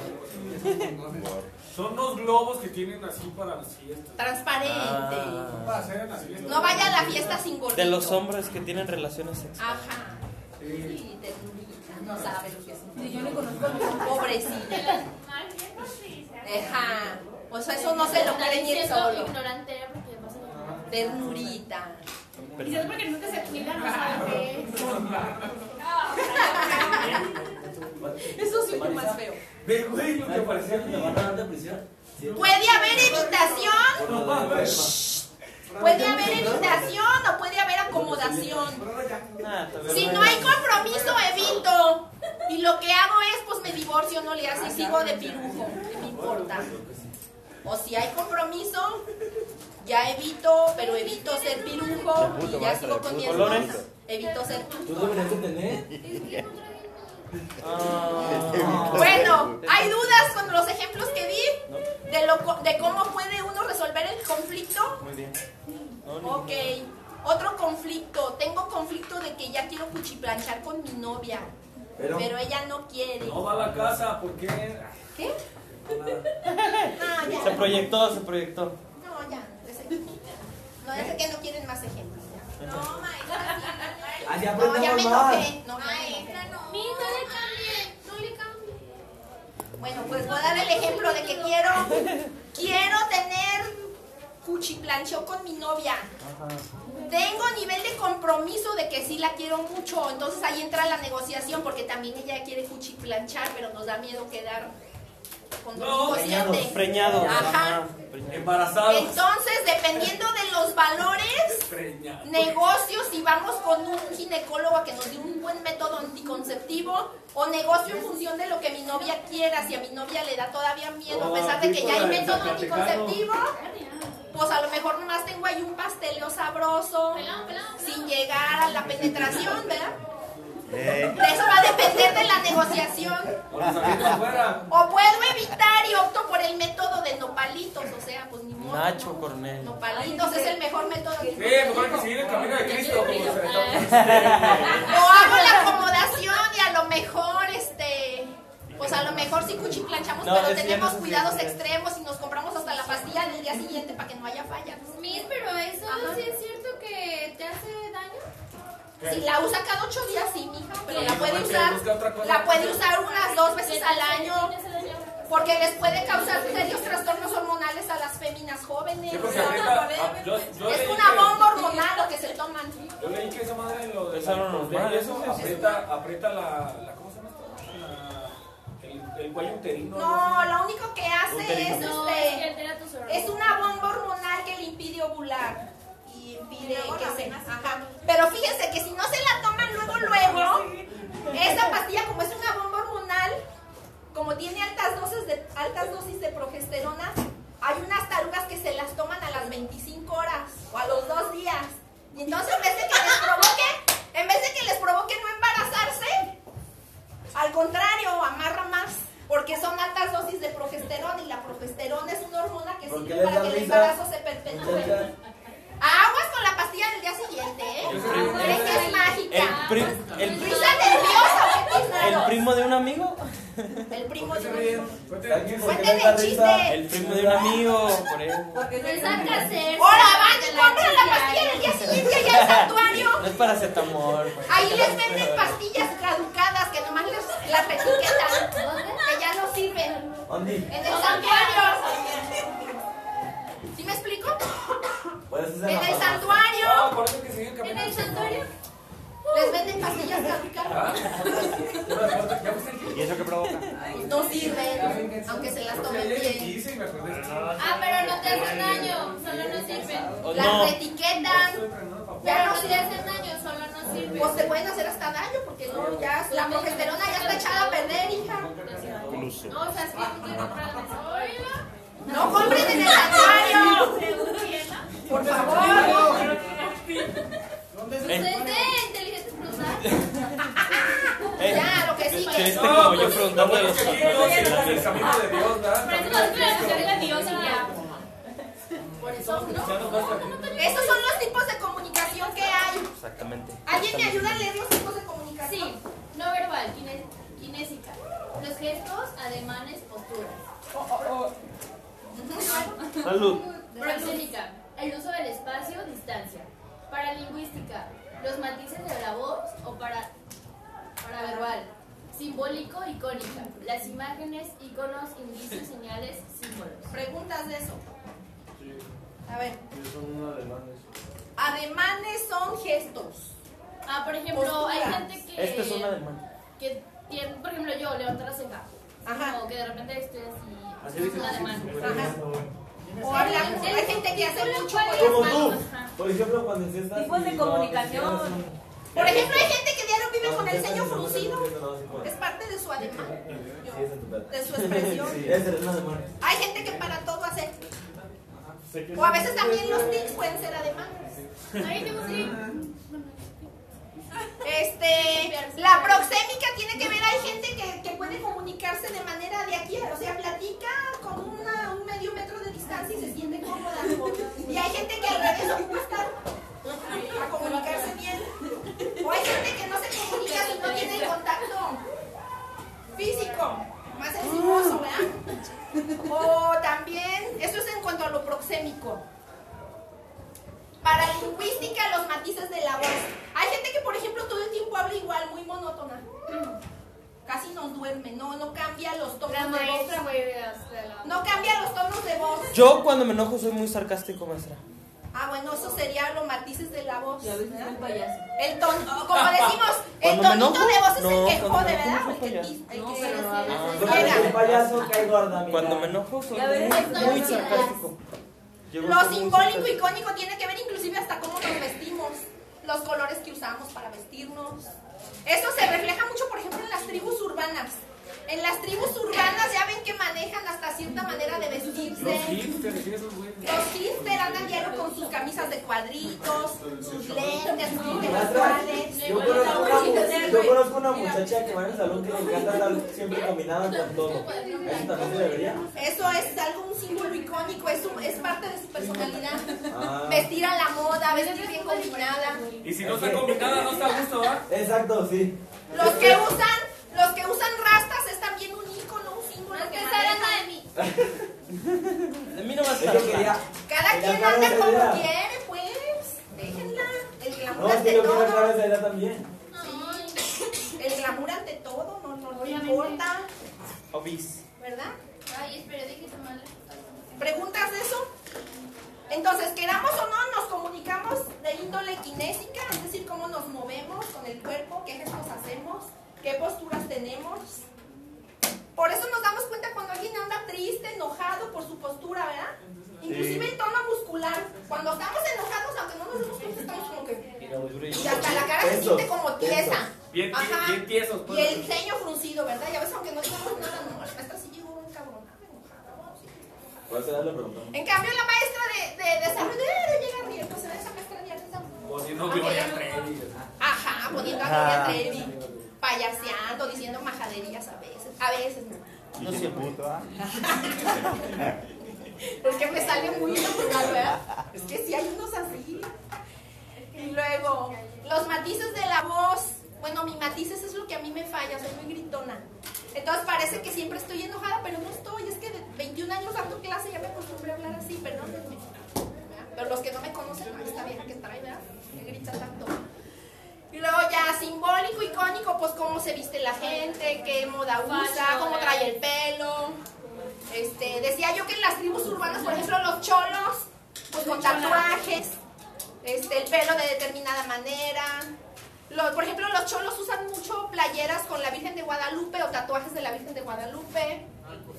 Son unos globos que tienen así para las fiestas. Transparente. Para hacer en las fiestas. No vaya a la fiesta sin gordito. De los hombres que tienen relaciones sexuales. Ajá. Sí, ternurita. No sabe lo que es un Sí, yo le conozco a mi Pobrecita. Ajá. O sea, eso no se lo cree ni el solo. Ternurita. Quizás porque nunca se cuida, no sabe qué es. Eso más feo. Ve, güey, lo que parecía ¿Me van a dar de prisión? Sí. Puede haber evitación. Puede haber evitación o puede haber acomodación. Ah, Si no hay compromiso, evito. Y lo que hago es, pues me divorcio, no le hace y sigo de pirujo. ¿Qué me importa? O si hay compromiso, ya evito, pero evito ser pirujo y ya sigo con mi esposa. Evito ser Tú deberías de tener. Ah. Bueno, hay dudas con los ejemplos que di de, lo, de cómo puede uno resolver el conflicto. Muy bien. No, Ok, otro conflicto. Tengo conflicto de que ya quiero cuchiplanchar con mi novia, Pero, pero ella no quiere. No va a la casa, ¿por qué? ¿Qué? Ah, ya. Se proyectó, se proyectó. No, ya. ese- No, ya sé que no quieren más ejemplos. No, maestra. así No, ya aprendemos me más. enojé. No, me enojé. Mi, no le cambie, no le cambie. Bueno, pues voy a dar el ejemplo de que quiero, quiero tener cuchiplanchó con mi novia. Ajá. Tengo nivel de compromiso de que sí la quiero mucho, entonces ahí entra la negociación porque también ella quiere cuchiplanchar, pero nos da miedo quedar domingo Preñados, 7. preñados. Ajá. Preñados. Embarazados. Entonces, dependiendo de los valores, Preñados. negocio si vamos con un ginecólogo a que nos dé un buen método anticonceptivo o negocio en función de lo que mi novia quiera. Si a mi novia le da todavía miedo, a Oh, pesar de que ya hay método anticonceptivo, pues a lo mejor nomás tengo ahí un pasteleo sabroso Pelón, pelón, pelón. sin llegar a la penetración, ¿verdad? Eh, De eso va a depender de la negociación. O puedo evitar y opto por el método de nopalitos, o sea, pues ni modo. Nacho ¿no? Cornel. Nopalitos es el mejor método. Sí, mejor que seguir el camino de Cristo. Como se O hago la acomodación y a lo mejor, este, pues a lo mejor sí cuchiplanchamos, No, pero tenemos no cuidados hace. extremos y nos compramos hasta la pastilla del día siguiente para que no haya fallas. Miss, pero eso sí es cierto que te hace daño. Si la usa cada ocho días, sí, mija, pero Sí, la puede usar, la puede usar unas dos veces al año, porque les puede causar serios trastornos hormonales a las féminas jóvenes. Sí, porque aprieta. ah, yo- yo Es una bomba hormonal lo que se toman. Yo leí que esa madre lo de eso eso es- aprieta, aprieta la, la ¿cómo se llama esto? La- el, el cuello uterino. No, lo único que hace Uterino. es No, este. Es una bomba hormonal que le impide ovular y impide que se. Ajá. Pero fíjense que si no se la toman luego, luego, esa pastilla, como es una bomba hormonal, como tiene altas dosis de, altas dosis de progesterona, hay unas tarugas que se las toman a las 25 horas o a los dos días. Y entonces, en vez de que les provoque, en vez de que les provoque no embarazarse, al contrario, amarra más. Porque son altas dosis de progesterona y la progesterona es una hormona que ¿Por sirve para que el embarazo se perpetúe. Aguas con la pastilla del día siguiente, ¿eh? Yo soy- ¿Creen que es El, mágica? pri- el, ¿Risa nerviosa o qué el tiznados? primo de un amigo. El primo ¿Por qué de un amigo. Cuéntame. ¿alguien por qué Cuenten el chiste. El primo de un amigo. Por eso. Porque Pues es hacer. Ahora van y compran la pastilla del día siguiente allá al santuario. No es paracetamol. pues. Ahí les venden pastillas caducadas que nomás les las etiquetan, que ya no sirven. ¿Dónde? En el santuario. ¿Sí me explico? En la el santuario. No, por eso hay que. ¿En el santuario? Les venden pastillas caducadas. ¿Ah? ¿Y eso qué provoca? No sirven, aunque se las tomen bien. Ah, pero no te hacen daño, solo no sirven. Las etiquetan. Pero no te hacen daño, solo no sirven. Pues te pueden hacer hasta daño porque no, ya la progesterona ya está echada a perder, hija. Incluso. No, o sea, es que No compren en el santuario. Por favor. ¿Dónde se. Eh, Ya, lo que que sigue. este como yo pues, preguntando lo los bueno es que aquí no seguimos el camino de Dios, ¿verdad? Por eso ¿no? Esos son los tipos de comunicación que hay. Exactamente. ¿Alguien me ayuda a leer los tipos de comunicación? Sí, no verbal, kinésica. Los gestos, ademanes, posturas. Salud. Proxémica, el uso del espacio, distancia. Paralingüística, los matices de la voz o para, paraverbal. Simbólico, icónica. Las imágenes, iconos, indicios, señales, símbolos. Preguntas de eso. A ver, Son unos alemanes. ademanes son gestos. Ah, por ejemplo, hay gente que. Este es un alemán. Que tiene, por ejemplo, yo levanto la ceja. Ajá. O que de repente estoy así. Así es dice un el ademán. Ajá. O hablan, hay gente que hace mucho con Como las tú. manos. Por ejemplo, cuando si estás. Tipos de comunicación. Por ejemplo, hay gente que diario vive con el ceño fruncido. Es parte de su ademán, Sí, es en tu cara. de su expresión. Sí, ese es un alemán. Hay gente que para todo hace. O a veces también los tics pueden ser ademanes. Ahí tengo sí. Este, la proxémica tiene que ver, hay gente que, que puede comunicarse de manera de aquí, o sea, platica con un medio metro de distancia y se siente cómoda. Y hay gente que al revés ocupa estar a comunicarse bien. O hay gente que no se comunica si no tiene contacto físico, más encimoso, ¿verdad? O también, eso es en cuanto a lo proxémico. Para lingüística, los matices de la voz. Hay gente que, por ejemplo, todo el tiempo habla igual, muy monótona. Casi no duerme, no, no cambia los tonos La de voz. la- No cambia los tonos de voz. Yo cuando me enojo soy muy sarcástico, maestra. Ah, bueno, eso sería los matices de la voz. Y a veces ¿verdad? un payaso. El tono, como decimos, el Cuando me tonito enojo, de voz es no, el que cuando jode, me ¿verdad? enojo, El que, soy el No, que- no Ah, payaso cae gorda, mira. Cuando me enojo soy Ya ves, muy, sarcástico. Lo simbólico icónico tiene que ver inclusive hasta cómo nos vestimos, los colores que usamos para vestirnos. Eso se refleja mucho, por ejemplo, en las tribus urbanas. En las tribus urbanas ya ven que manejan hasta cierta manera de Los vestirse. hipsters y esos güeyes. Los hipster andan diario con sus camisas de cuadritos, sus lentes Maestra, intelectuales. Yo conozco, una, yo conozco una muchacha que va en el salón que le encanta andar siempre combinada con todo. Eso también se debería. Eso es algo, un símbolo icónico, es, un- es parte de su personalidad. Ah. Vestir a la moda, vestir bien combinada. Y si no está combinada, no está a gusto, ¿verdad? Exacto, sí. Los que usan, los que usan rastas es también un ícono, un símbolo No que maneja. de mí. De mí no quería. Cada quien anda como idea. quiere, pues. Déjenla. El glamour No, ante yo quiero todo. idea también. Sí. El glamour ante todo, no, no, no importa, Obis. ¿verdad? Ay, espera, que se mal. ¿Preguntas de eso? Entonces, queramos o no, nos comunicamos de índole kinésica, es decir, cómo nos movemos con el cuerpo, qué gestos hacemos, qué posturas tenemos. Por eso nos damos cuenta cuando alguien anda triste, enojado por su postura, ¿verdad? Inclusive el tono muscular. Cuando estamos enojados, aunque no nos demos cuenta, estamos como que... Y hasta la cara se siente como tiesa. Bien, bien, Ajá. bien tiesos. pues. Y el ceño fruncido, ¿verdad? Ya ves, aunque no digamos nada, no, la maestra sí llegó encabronada, enojada. ¿Cuál será la pregunta? En cambio, la maestra de, de desarrollo eh, llega riendo, se ve esa maestra de risa. Poniendo Gloria Trevi. ¿verdad? Ajá, poniendo a Gloria Trevi, payaseando, diciendo majaderías a veces. A veces no. No siempre. Porque me sale muy natural, ¿verdad? Es que sí hay unos así. Y luego, los matices de la voz. Bueno, mi matices es lo que a mí me falla, soy muy gritona. Entonces parece que siempre estoy enojada, pero no estoy. Es que de 21 años dando clase ya me acostumbré a hablar así, perdónenme. ¿verdad? Pero los que no me conocen, a esta vieja que trae, ¿verdad? Que grita tanto. Y luego ya simbólico, icónico, pues cómo se viste la gente, qué moda usa, cómo trae el pelo. Este, decía yo que en las tribus urbanas, por ejemplo, los cholos, pues con tatuajes, este, el pelo de determinada manera. Los- por ejemplo, los cholos usan mucho playeras con la Virgen de Guadalupe o tatuajes de la Virgen de Guadalupe.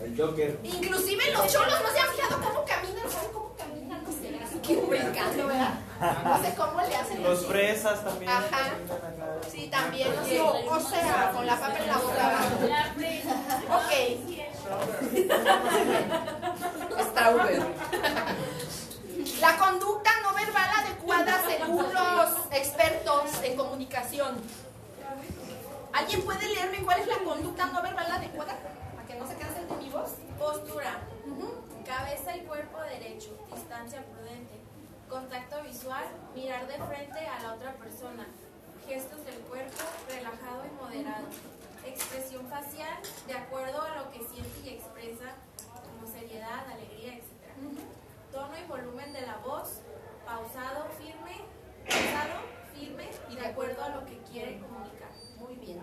El Joker. Inclusive los cholos no se han fijado cómo caminan, ¿saben cómo caminan? No sé, así que brincando, ¿verdad? No sé cómo le hacen. Los así. fresas también. Ajá. Sí, también, o sea, o sea, con la papa en la boca. Ok. Está Uber. La conducta no verbal adecuada según los expertos en comunicación. ¿Alguien puede leerme cuál es la conducta no verbal adecuada? Postura. Cabeza y cuerpo derecho. Distancia prudente. Contacto visual. Mirar de frente a la otra persona. Gestos del cuerpo. Relajado y moderado. Expresión facial. De acuerdo a lo que siente y expresa. Como seriedad, alegría, etc. Tono y volumen de la voz. Pausado, firme. Pausado, firme. Y de acuerdo a lo que quiere comunicar. Muy bien.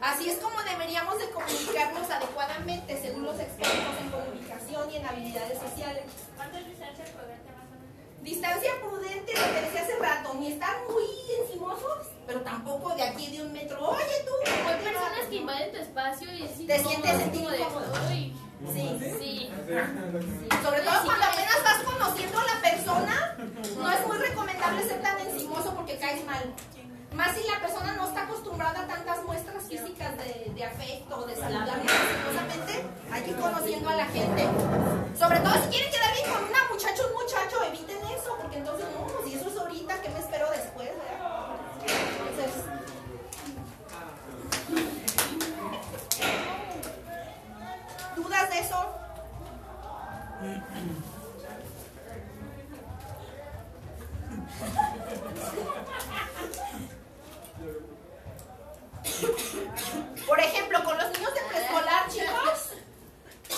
Así es como deberíamos de comunicarnos adecuadamente según los expertos en comunicación y en habilidades sociales. ¿Cuánto es distancia prudente más o menos? Distancia prudente, lo que decía hace rato, ni estar muy encimosos, pero tampoco de aquí de un metro. Oye tú, Hay personas que invaden tu espacio y es Te sientes incómodo. "Uy". Sí. Sí. Sobre todo cuando apenas vas conociendo a la persona, no es muy recomendable ser tan encimoso porque caes mal. Más si la persona no está acostumbrada a tantas muestras físicas de, de afecto, de saludar que ir conociendo a la gente. Sobre todo si quieren quedar bien con una muchacha o un muchacho, eviten eso, porque entonces no, si eso es ahorita, ¿qué me espero después? verdad? Entonces, ¿dudas de eso? Por ejemplo, con los niños de preescolar, chicos,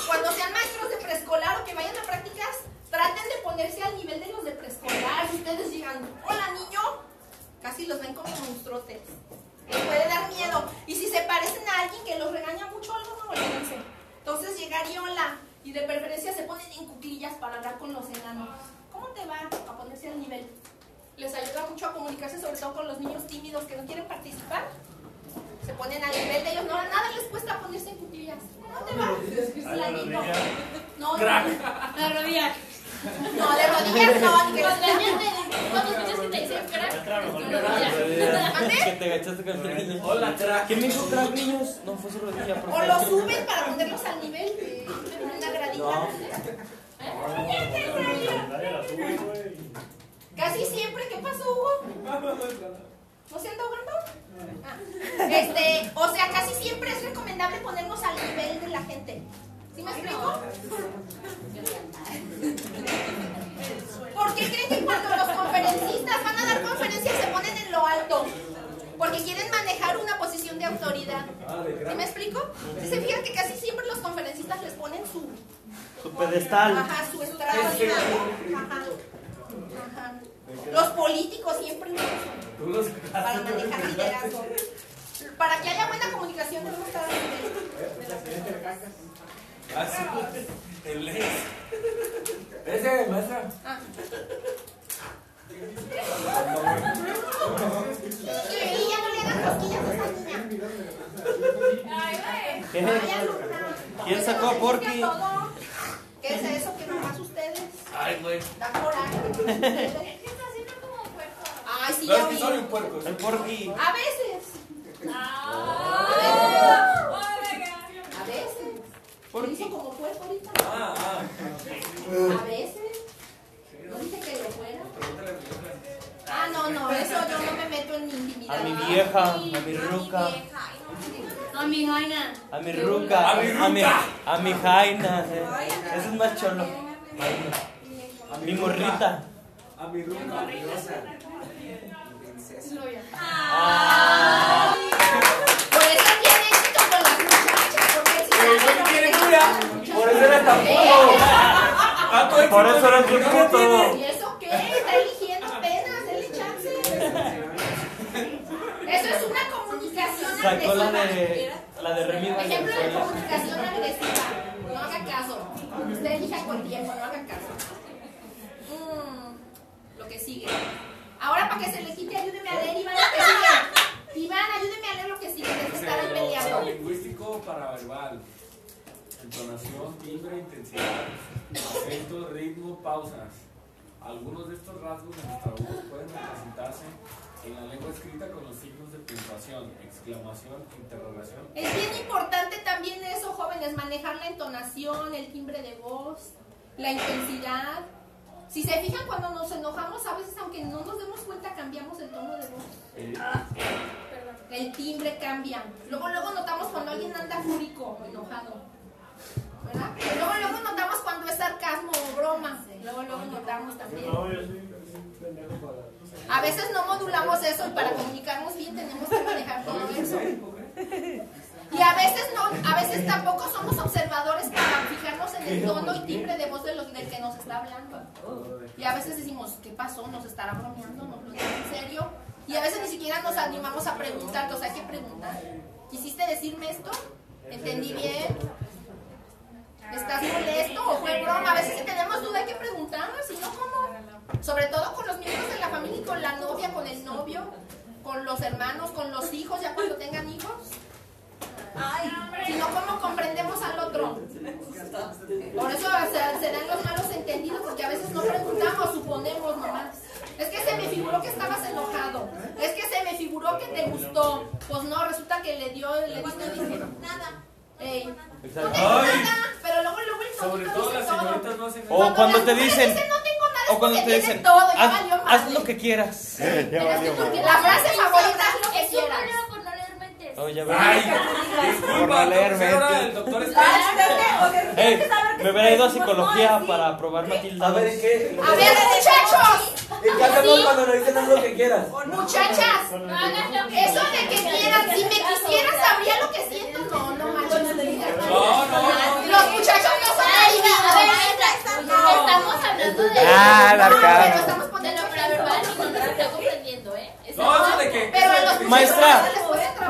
cuando sean maestros de preescolar o que vayan a prácticas, traten de ponerse al nivel de los de preescolar. Si ustedes llegan, hola niño, casi los ven como monstruotes. Les puede dar miedo. Y si se parecen a alguien que los regaña mucho, algo no olvídense. Entonces llegar y hola. Y de preferencia se ponen en cuclillas para hablar con los enanos. ¿Cómo te va a ponerse al nivel? Les ayuda mucho a comunicarse, sobre todo con los niños tímidos que no quieren participar. Se ponen al nivel de ellos, no, nada les cuesta ponerse en cutillas. ¿Cómo te va? No, no, Crack. La rodilla. No, de rodillas no, ni que Los niños te- los niños que te dicen te agachaste con el niño. Hola, crack. ¿Quién me dijo crack, niños? No, fue su rodilla, O lo suben para ponerlos al nivel de una gradita. No. Casi siempre, ¿qué pasó, Hugo? ¿No se anda ahogando? Ah. Este, o sea, casi siempre es recomendable ponernos al nivel de la gente. ¿Sí me explico? ¿Por qué creen que cuando los conferencistas van a dar conferencias se ponen en lo alto? Porque quieren manejar una posición de autoridad. ¿Sí me explico? Si se fijan que casi siempre los conferencistas les ponen su, Su pedestal. Ajá, su estrado. Ajá. Ajá. Los políticos siempre para manejar liderazgo. Para que haya buena comunicación al nivel. Así. El ley. Ese, maestra. Ah. Y ya no le hagan cosquillas a esa niña. Ay, güey. ¿Qué? Ay, alumna. ¿Quién sacó a Porky? ¿Qué es eso que nomás ustedes? Ay, güey. Da coraje. Es que está haciendo como puerco. Ay, sí, No, es que soy un puerco. El Porky. A veces. Ah. Oh my God. A veces. Por hizo como puerco ahorita. Ah, ah. A veces. ¿No dije que lo fuera? Ah, no, no, eso yo no me meto en mi intimidad. A mi vieja, a mi ruca, A mi jaina. a mi ruca, A mi a mi, ruca. a mi jaina. eh. Ese es más cholo. A mi morrita. A mi ruca. Ah. Por eso era tan puto. Por eso eres no puto. ¿Y eso qué? Está eligiendo apenas, denle chance. Eso es una comunicación Sacó la agresiva. de la de Remy Ejemplo de comunicación agresiva. No haga caso. Usted elija con tiempo, no haga caso. Mm, lo que sigue. Ahora para que se le quite, ayúdeme a leer, Iván, lo que sigue. Iván, ayúdeme a leer lo que sigue. Desde estar ahí peleando. Lingüístico paraverbal. Entonación, timbre, intensidad, acento, ritmo, pausas. Algunos de estos rasgos de nuestra voz pueden representarse en la lengua escrita con los signos de puntuación, exclamación, interrogación. Es bien importante también eso, jóvenes, manejar la entonación, el timbre de voz, la intensidad. Si se fijan, cuando nos enojamos, a veces, aunque no nos demos cuenta, cambiamos el tono de voz. El timbre cambia. Luego, luego notamos cuando alguien anda fúrico o enojado. ¿Verdad? Luego, luego notamos cuando es sarcasmo o broma. Luego, luego notamos también. A veces no modulamos eso y para comunicarnos bien tenemos que manejar todo eso. Y a veces no, a veces tampoco somos observadores para fijarnos en el tono y timbre de voz de los, del que nos está hablando. Y a veces decimos, ¿qué pasó? ¿Nos estará bromeando? ¿Nos lo dice en serio? Y a veces ni siquiera nos animamos a preguntar, o sea, hay que preguntar. ¿Quisiste decirme esto? ¿Entendí bien? ¿Estás molesto o fue broma? A veces si tenemos duda hay que preguntar, si no, ¿cómo? Sobre todo con los miembros de la familia y con la novia, con el novio, con los hermanos, con los hijos, ya cuando tengan hijos. Ay, si no, ¿cómo comprendemos al otro? Por eso se, dan los malos entendidos, porque a veces no preguntamos, suponemos nomás. Es que se me figuró que estabas enojado. Es que se me figuró que te gustó. Pues no, resulta que le dio, le diste dije, nada. Ey, tengo Ay. pero luego, luego el Sobre todo las señoritas no hacen O cuando te dicen, no tengo nada, es o cuando te dicen, todo, haz, lo que quieras. La frase favorita es lo que quieras. Oh, ya Ay, disculpa, el doctor. Ey, me hubiera ido a psicología para probar Matilda. A ver, ¿en qué? A ver, muchachos, ¿En qué hacemos cuando nos dicen haz lo que quieras? muchachas, eso de que quieras, si me quisieras sabría lo que siento. No, no, no. Los muchachos no son ahí, A ver, estamos hablando de. Ah, la No, pero estamos de poniendo lo paraverbal y no nos está comprendiendo, ¿eh? No, eso de que... Pero a los Maestra.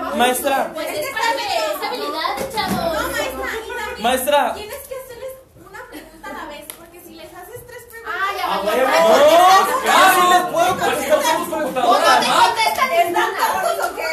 no. Maestra, Pues es para ver esa habilidad, chavos. No, maestra, maestra. tienes que hacerles una pregunta a la vez, porque si les haces tres preguntas, Ah, ya Ah, huevo. Claro, sí les puedo pues no contestar. somos ¿O computadoras, no te ¿no? contestan ¿Están ninguna? tontos o qué?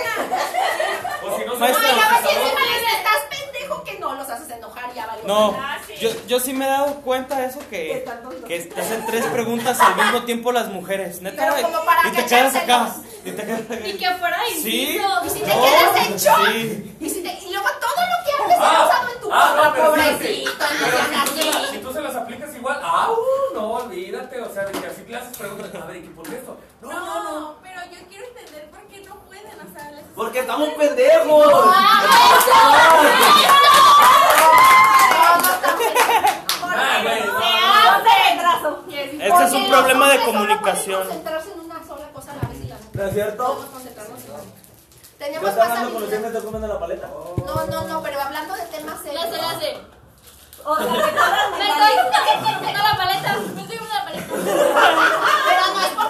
O si no Maestra. Ay, ya y computadoras. encima les estás pendejo que no los haces enojar, ya valió. No, Ah. Yo, yo sí me he dado cuenta de eso que, que te hacen tres preguntas al mismo tiempo las mujeres, neta. Pero como para y te quedas acá. Y te quedas acá. Y que fuera Sí. inciso. Y si te quedas en shock. Sí. Y, si te- y luego todo lo que hables Ah, usado en tu ah, no, pobrecito, si tú, se las, así. si tú se las aplicas igual, ah, uh, no, olvídate, o sea, de que así le haces preguntas, a ver, ¿y por qué esto? No, no, no. No, pero yo quiero entender por qué no pueden, o sea, les Porque estamos pendejos. Ah, güey, no, ¡Se no. hace el brazo! Este es un problema de comunicación. concentrarse en una sola cosa a la vez y la ¿No es cierto? Una. Estaba más la paleta. No, no, no, pero hablando de temas serios. La se la hace. O sea, Me me estoy comiendo la paleta. Me estoy comiendo la paleta.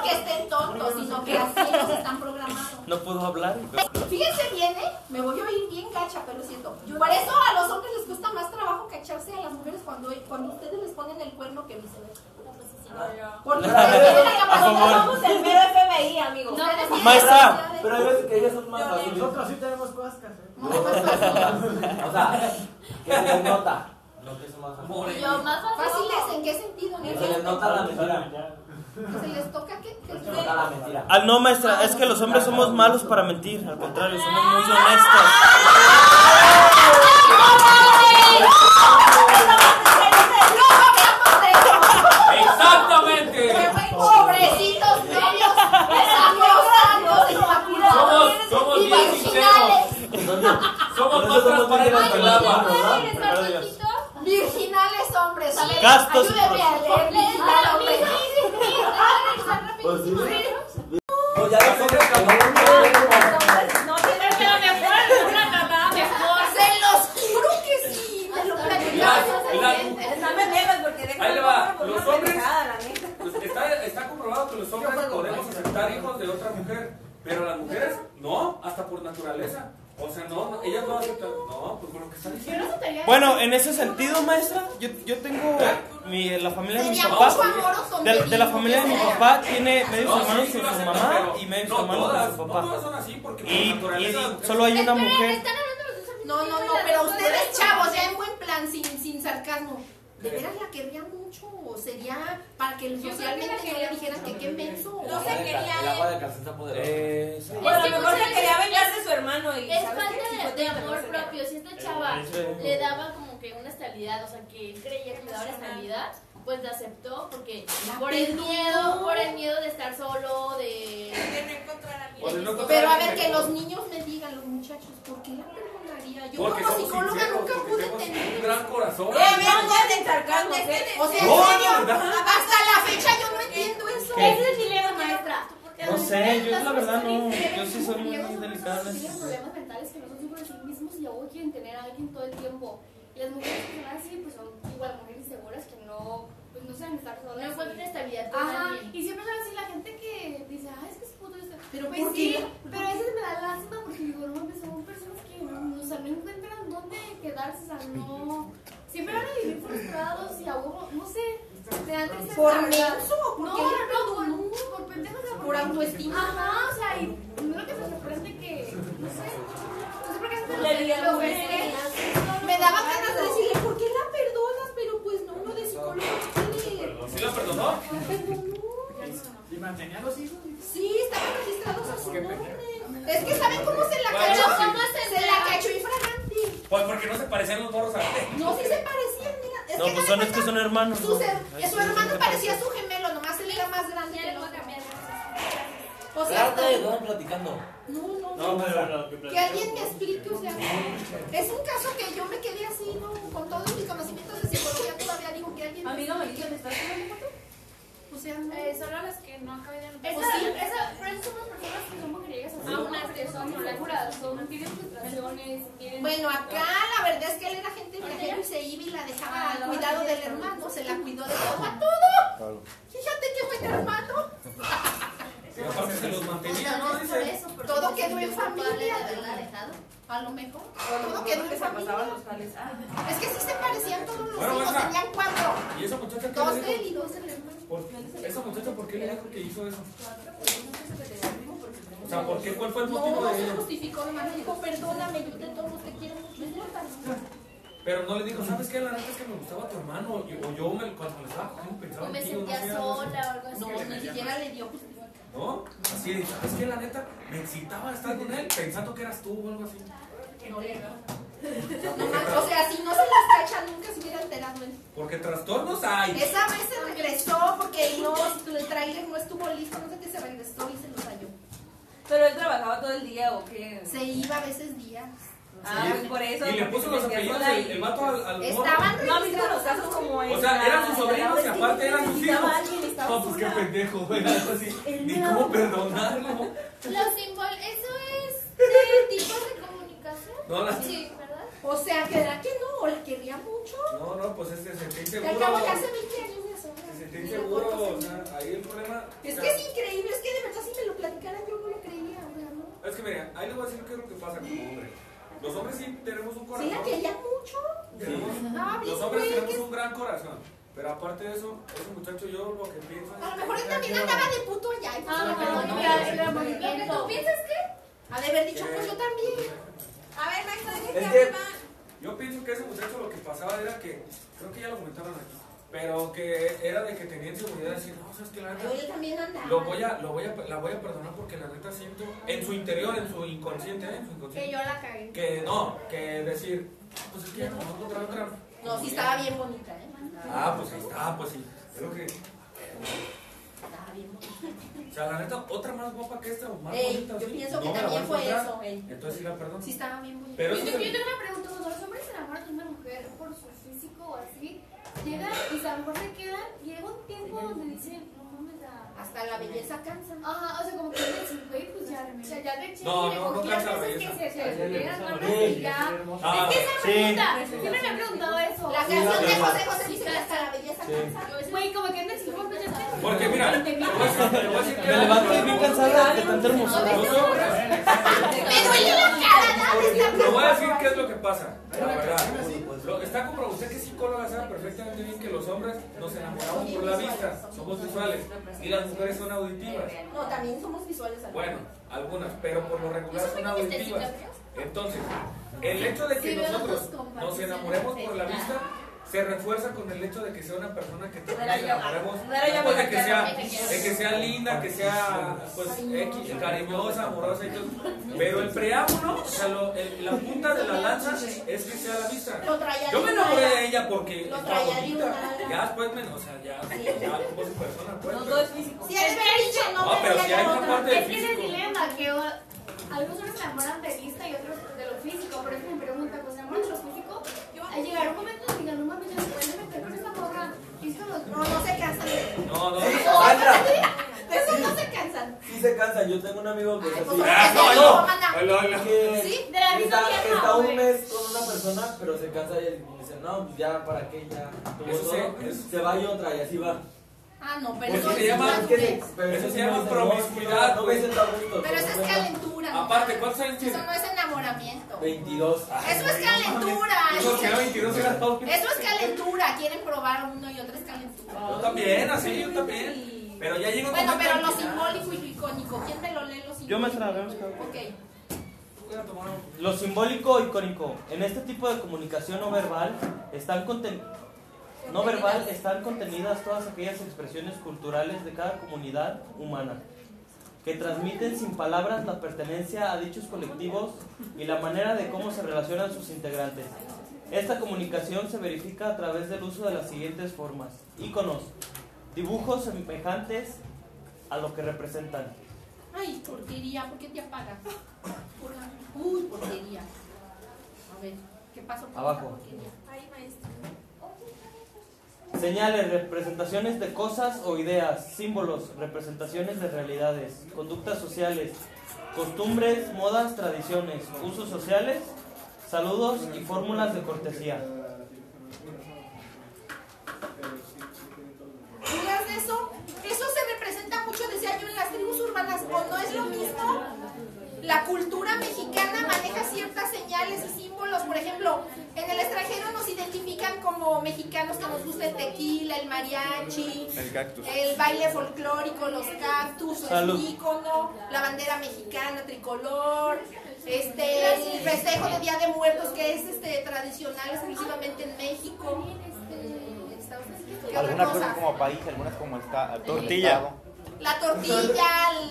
No es porque estén tontos, sino que así ellos están programados. No puedo hablar. Fíjense bien, ¿eh? Me voy a oír bien gacha, pero es cierto. Por eso a los hombres les cuesta más trabajo cacharse a las mujeres cuando, cuando ustedes les ponen el cuerno que viceversa. Porque ustedes tienen la A capacidad. Somos el mero FBI, amigos. Tienen Maestra. Pero hay veces que ellas son más fáciles. Nosotros sí tenemos cosas que hacer. No, no es fácil. O sea, que se nota. Lo que son más fáciles. More. Yo más fácil. ¿Fáciles en qué sentido? Que se les nota la mentira. ¿Se les toca qué? ¿Qué? Se nota la mentira. Ah, no, maestra, es que los hombres somos malos para mentir. Al contrario, somos muy honestos. Exactamente. Pobrecitos novios, sacrosantos, Somos, somos y bien sinceros. virginales. Somos más transparentes que el agua. Virginales hombres. A ver, Gastos. ayúdenme a leer virginal, hombre. Pues sí. Pues ya los hombres cabrón. No tienes Pero me acuerdo, una catada mejor. Se los juro que sí. Me lo platicaron porque dejan Ahí le va, los hombres-. Pues está comprobado que los hombres podemos aceptar hijos de otra mujer, pero las mujeres no, hasta por naturaleza. O sea, no, no, ellas no aceptan. No, pues por lo que está diciendo. Bueno, en ese sentido, maestra, yo, yo tengo mi, la familia de mi papá. De, de la familia de mi papá tiene medios No, hermanos sí, sí con su mamá pero y medios no hermanos todas, con su No papá. todas son así porque por Y, naturaleza. y solo hay una mujer. están No, no, no, pero ustedes, chavos, ya en buen plan, sin, sin sarcasmo. ¿De veras la querrían mucho? ¿O sería para que socialmente no le dijeran que qué menso? No se quería El agua de calzón está poderosa. Eh. Bueno, a que lo mejor se quería vengar de su hermano y Es ¿sabes falta de, amor propio. Si esta chava Sí. le daba como que una estabilidad, o sea, que él creía que le daba la estabilidad, pues la aceptó porque La por el perdonó. miedo, por el miedo de estar solo, de... No encontrara O de no encontrar Pero a ver, que los niños me digan, los muchachos, ¿por qué la Yo Porque como psicóloga sinceros, nunca pude tenemos un tener. gran corazón. Eh, sarcasmo, ¿eh? O sea, en No, serio, no, no. hasta la fecha yo no entiendo eso. ¿Qué? Ese es el dilema, maestra. No sé, yo la verdad no. Yo sí soy muy delicada en Tienen problemas mentales que no son seguros de sí mismos y luego quieren tener a alguien todo el tiempo. Y las mujeres que son así, pues son igual mujeres inseguras que no, pues no saben estar solas. No encuentran estabilidad Ajá. Y siempre son así la gente que dice, ay, es que es puto esto. Pero pues ¿por sí, qué? pero a veces me da lástima porque digo, no son personas o sea, no encuentran dónde quedarse, o sea, no. Siempre van a vivir frustrados y a huevo, no sé. te dan tristeza, ¿Por menso o No, porque no, ella por, por pendejos, o sea, Por autoestima. Ajá, o sea, y primero que se sorprende que, no sé, no sé por qué se lo. Me daba ganas de decirle, ¿por qué la perdonas? Pero pues no, uno de psicólogo tiene. ¿Sí la perdonó? La perdonó. ¿Y mantenía a los hijos? Sí, estaban registrados a su nombre. Es que ¿saben cómo se la Bueno, cachó? sí. Se la cachó infragante. Pues porque no se parecían los morros a No, sí se parecían, mira. Es No, que pues son es que son hermanos. Su, ¿no? su sí, hermano sí, parecía su gemelo, nomás él era más grande Ya le el voy a cambiar. O sea, platicando. no, no, No, no. lo que alguien me explique, o sea, es un caso que yo me quedé así, ¿no? Con todos mis conocimientos de psicología todavía digo que alguien me Amiga, ¿me estás tomando foto? Eh, solo las que no acaban de Esa, Pues sí. esa, pero esas son las personas que son mujerigas así, Ah, unas que son inseguras, son, tienen frustraciones, tienen... Bueno, acá la verdad es que él era gente viajero y se iba y la dejaba al cuidado del hermano, se la cuidó de todo a todo. Fíjate que fue tu hermano. Aparte se los mantenía, ¿no? Dice. Todo quedó en familia. de. A lo mejor. Todo quedó en se familia. Ah. Es que sí se parecían todos los hijos, tenían cuatro. ¿Y esa muchacha qué Dos le de él y dos hermano. ¿Por, ¿Esa muchacha por qué le dijo que hizo eso? O sea, ¿por qué? ¿Cuál fue el No, motivo no de se ella? justificó, nomás le dijo, perdóname, yo de todos te quiero mucho, idiota. Pero no le dijo, ¿sabes qué? La neta es que me gustaba tu hermano. O yo, me, cuando me estaba cogiendo pensaba O me no sentía sola o algo así. No, ni siquiera le dio justificación. ¿No? Así de, ¿sabes qué? La neta, me excitaba estar con él pensando que eras tú o algo así. No le dio. Nomás, o sea, si no se las cacha, nunca se hubiera enterado él. Porque trastornos hay. Esa vez se regresó porque no, el trailer no estuvo listo, no sé qué se regresó y se los halló. Pero él trabajaba todo el día o qué. Se iba a veces días. Ah, pues por eso. Y le puso se los apellidos y- el vato al, al morro. Estaban ¿No has visto los casos como O sea, eran sus sobrinos y aparte eran sus hijos. No, pues qué pendejo, güey. Así, Ni cómo perdonarlo. Los símbolos, eso es de tipos de comunicación. No, la- Sí, ¿verdad? O sea, que era que no, o la quería mucho. No, no, pues este se sentía Que inseguro. acabo de hace 20 años de. Se inseguro, recuerdo o sea, ahí el problema. Es que es increíble, es que de verdad si me lo platicaran yo no lo creía, o sea, no. Es que mira, ahí les voy a decir qué es lo que pasa como hombre. Los hombres sí tenemos un Sí corazón. la quería mucho. Tenemos- Ah, los hombres tenemos que- un gran corazón. Pero aparte de eso, ese muchacho yo lo que pienso es A lo mejor él también andaba de puto allá. pues, Ah, no, no, ya, era movimiento. ¿Tú piensas qué? Ha de haber dicho, pues yo también. A ver, que que- arriba. Yo pienso que ese muchacho lo que pasaba era que, creo que ya lo comentaron aquí, pero que era de que tenía inseguridad de decir, no, sabes que la neta, él también andaba. lo voy a, lo voy a, la voy a perdonar porque la neta siento, en su interior, en su inconsciente, ¿eh? en su Que inconsciente, yo la cagué. que no, que decir, pues es que ya no otra otra. No, sí estaba bien bonita, ¿eh? Ah, pues ahí está, pues sí, creo que, Estaba bien bonita. o sea, la neta, otra más guapa que esta o más Ey, bonita, yo ¿sí? pienso No que a también fue eso. Entonces sí la perdono. Sí estaba bien bonita. Pero Yo, es yo tengo una pregunta, los hombres se enamoran de una mujer por su físico o así, llegan y a lo mejor se quedan, y llega un tiempo donde dicen. Hasta la belleza cansa. Ajá, o sea, como que dicen, güey, pues ya, o sea, ya de hecho, No, no, no cansa la a veces que belleza. se, se, se Sí, y ya. Ah, Es que esa sí. pregunta, siempre me he preguntado eso. La Sí, canción de. José José dice que hasta la belleza Sí. cansa. Güey, como que antes como que ya está. Porque mira, Me levanto bien cansada de tanta hermosura. Los hombres, Me duele la cara, Te voy a decir qué es lo que pasa, la verdad. Lo que está comprobado, usted que es psicóloga sabe perfectamente bien que los hombres nos enamoramos por la vista, somos visuales, y las mujeres son auditivas. No, también somos visuales. Bueno, algunas, pero por lo regular ¿Eso son auditivas. Entonces, el hecho de que nosotros nos enamoremos por la vista se refuerza con el hecho de que sea una persona que yo. enamoremos después de que sea, de que sea linda, que sea pues X, cariñosa, amorosa y todo. Pero el preámbulo, o sea, lo- el- la punta de la lanza es que sea la vista. Yo me enamoré de ella porque está bonita. Ya después me, o sea, ya, ya como su persona, pues. No es físico. Si dicho no, pero si hay una otra. parte de Es que es el físico. dilema, que algunos se enamoran de vista y otros de lo físico. Por eso me pregunta, pues se enamoran de lo físico, a llegar un momento digan, no mames, ya se meter con esta morra. No, no se cansan. No, no. Sandra, De eso no se cansan. sí se cansa. Yo tengo un amigo que es así. pues, Ah, Sí, de la misma está, vieja, está un mes con una persona, pero se cansa y dice, no, pues ya, ¿para qué? Ya Eso eso- Se va y otra y así va. Ah, no, pero Eso eso se llama- Eso se llama promiscuidad. Pero eso es no, calentura. ¿no? Aparte, ¿cuántos años Eso tiene? no es enamoramiento. 22. Eso es calentura. Dijo que era 22 era todo. Eso es calentura. Quieren probar uno y otro es calentura. Yo también, así, yo también. Pero ya llega un Bueno, pero lo simbólico y lo icónico. ¿Quién me lo lee lo simbólico? Yo me trabé, me trabé. Ok. Voy a tomar un- Lo simbólico y icónico. En este tipo de comunicación no verbal están conten- no verbal están contenidas todas aquellas expresiones culturales de cada comunidad humana que transmiten sin palabras la pertenencia a dichos colectivos y la manera de cómo se relacionan sus integrantes. Esta comunicación se verifica a través del uso de las siguientes formas: iconos, dibujos semejantes a lo que representan. Ay, porquería. ¿Por qué te apagas? Por- Uy, porquería. A ver, ¿qué pasó con Abajo. esta porquería? Señales, representaciones de cosas o ideas, símbolos, representaciones de realidades, conductas sociales, costumbres, modas, tradiciones, usos sociales, saludos y fórmulas de cortesía. ¿Miras de eso? Eso se representa mucho, decía yo, en las tribus urbanas. ¿O no es lo mismo? La cultura mexicana maneja ciertas señales y símbolos. Por ejemplo, en el extranjero nos identifican como mexicanos que nos gusta el tequila, el mariachi, El cactus. el baile folclórico, los cactus, Salud. el ícono, la bandera mexicana tricolor, este, el festejo de Día de Muertos que es este tradicional exclusivamente en México. Eh, Estados Unidos, ¿qué otra Algunas cosa? cosas como país, algunas como está Tortilla. La tortilla,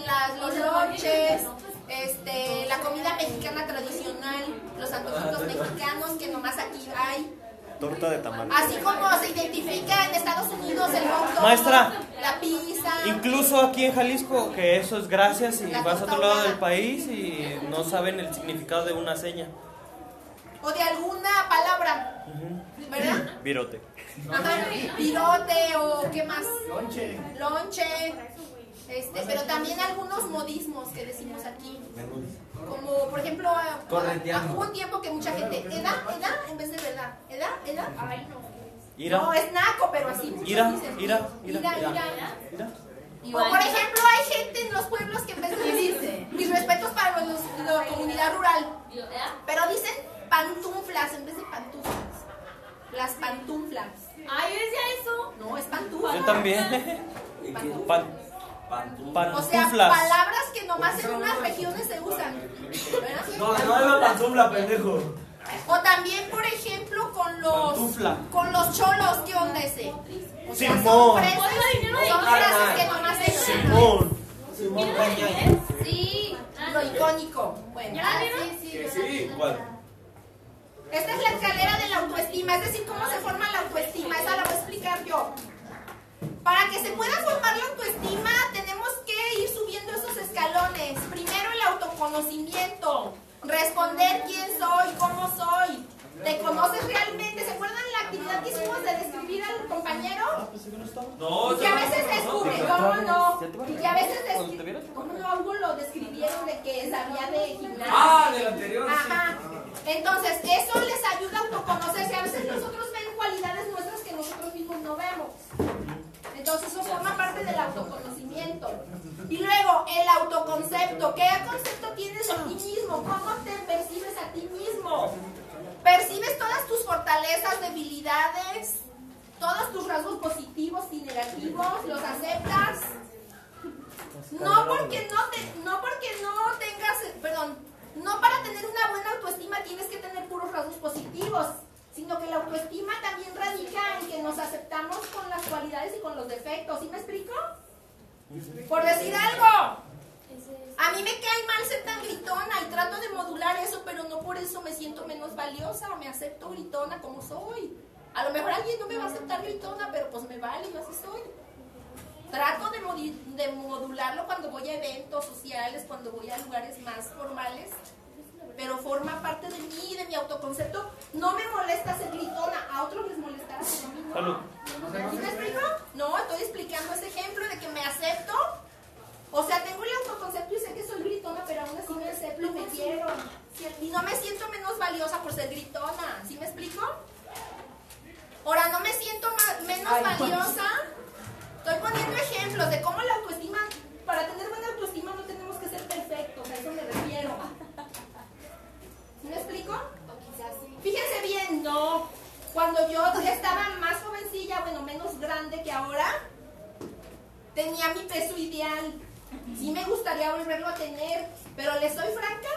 las, los lonches, este, la comida mexicana tradicional, los antojitos mexicanos que nomás aquí hay. Torta de tamal. Así como se identifica en Estados Unidos el hot dog, Maestra. la pizza. Incluso aquí en Jalisco, que eso es gracias y vas a otro lado del país y no saben el significado de una seña. o de alguna palabra, ¿verdad? Virote. Ajá, pirote o qué más, Lonche. lonche, este, pero también algunos modismos que decimos aquí, como por ejemplo, hubo un tiempo que mucha gente, edad, edad, en vez de verdad, edad, edad, ay no, Ira. no, es naco, pero así muchos Ira, dicen, ira, ira, ira, ira. ira. O por ejemplo, hay gente en los pueblos que en vez de decir mis respetos para los, la comunidad rural, pero dicen pantuflas en vez de pantuflas. Las pantuflas. Ay, yo decía eso. No, es pantufla. Yo también. Pan- O sea, pantuflas. palabras que nomás en unas regiones se usan. ¿verdad? No, no es la pantufla, pendejo. O también, por ejemplo, con los Pantufla. con los cholos, ¿qué onda ese? O sea, Simón. son frases, son frases que nomás se usan. Simón. Simón. Sí. Lo icónico. Bueno. ¿Ya vieron? Que sí. Esta es la escalera de la autoestima, es decir, cómo se forma la autoestima. Esa la voy a explicar yo. Para que se pueda formar la autoestima, tenemos que ir subiendo esos escalones. Primero el autoconocimiento, responder quién soy, cómo soy. ¿Te conoces realmente? ¿Se acuerdan la actividad que hicimos de describir al compañero? No, Y que a veces descubre, ¿cómo no? Y que a veces descubre. ¿cómo no? A Hugo lo describieron de que sabía de gimnasia. Ah, del anterior. Ajá. Entonces, eso les ayuda a autoconocerse. A veces nosotros ven cualidades nuestras que nosotros mismos no vemos. Entonces, eso forma parte del autoconocimiento. Y luego, el autoconcepto. ¿Qué concepto tienes de ti mismo? ¿Cómo te percibes a ti mismo? ¿Percibes todas tus fortalezas, debilidades, todos tus rasgos positivos y negativos? ¿Los aceptas? No porque no te, no porque no tengas, perdón, no para tener una buena autoestima tienes que tener puros rasgos positivos, sino que la autoestima también radica en que nos aceptamos con las cualidades y con los defectos. ¿Sí me explico? Por decir algo, a mí me cae mal ser tan gritona y trato de modular eso, pero no por eso me siento menos valiosa, me acepto gritona como soy. A lo mejor alguien no me va a aceptar gritona, pero pues me vale, yo así soy. Trato de, de modularlo cuando voy a eventos sociales, cuando voy a lugares más formales, pero forma parte de mí, de mi autoconcepto. No me molesta ser gritona, a otros les molestará, pero a mí no. Salud. ¿Sí me explico? No, estoy explicando ese ejemplo de que me acepto. O sea, tengo el autoconcepto y sé que soy gritona, pero aún así me acepto y me quiero. Y no me siento menos valiosa por ser gritona. ¿Sí me explico? Ahora, no me siento menos valiosa. Estoy poniendo ejemplos de cómo la autoestima, para tener buena autoestima no tenemos que ser perfectos, a eso me refiero. ¿Sí me explico? Fíjense bien, no. Cuando yo estaba más jovencilla, bueno, menos grande que ahora, tenía mi peso ideal. Sí me gustaría volverlo a tener, pero les soy franca,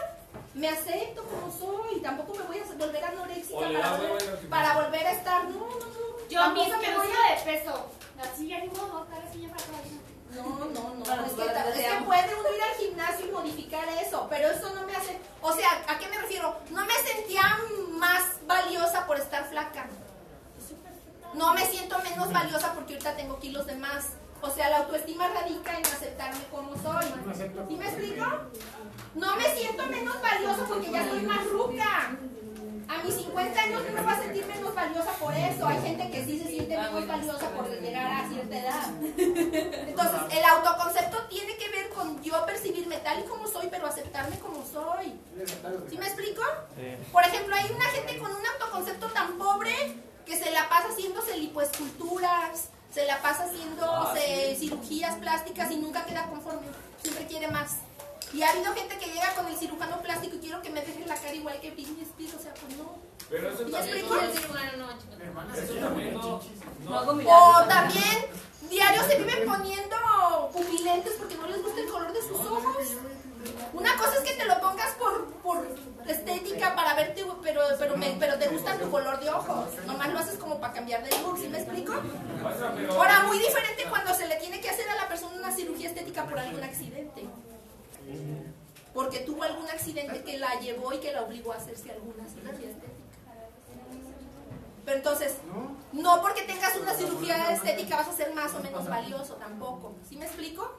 me acepto como soy. Tampoco me voy a volver anoréxica O le para da volver, para volver a estar. No, no, no. Yo mi Tampoco me voy a de peso. Así ya ni modo, estar así ya para toda la vida. No, no, no. Es, que, es que puede uno ir al gimnasio y modificar eso, pero eso no me hace. O sea, ¿a qué me refiero? No me sentía más valiosa por estar flaca. No me siento menos valiosa porque ahorita tengo kilos de más. O sea, la autoestima radica en aceptarme como soy. ¿Sí me explico? No me siento menos valiosa porque ya soy más ruca. A mis 50 años no me voy a sentir menos valiosa por eso. Hay gente que sí se siente menos valiosa por llegar a cierta edad. Entonces, el autoconcepto tiene que ver con yo percibirme tal y como soy, pero aceptarme como soy. ¿Sí me explico? Por ejemplo, hay una gente con un autoconcepto tan pobre que se la pasa haciéndose lipoesculturas, se la pasa haciéndose cirugías plásticas y nunca queda conforme. Siempre quiere más. Y ha habido gente que llega con el cirujano plástico y quiero que me deje la cara igual que Britney Spears, o sea, pues no. Pero eso no no. O también, diario se viven poniendo pupilentes porque no les gusta el color de sus ojos. Una cosa es que te lo pongas por, por estética para verte, pero, pero, me- pero te gusta tu color de ojos. Nomás lo haces como para cambiar de look, ¿sí me explico? Ahora, muy diferente cuando se le tiene que hacer a la persona una cirugía estética por algún accidente. Porque tuvo algún accidente que la llevó y que la obligó a hacerse alguna cirugía estética. Pero entonces, no porque tengas una cirugía estética vas a ser más o menos valioso tampoco. ¿Sí me explico?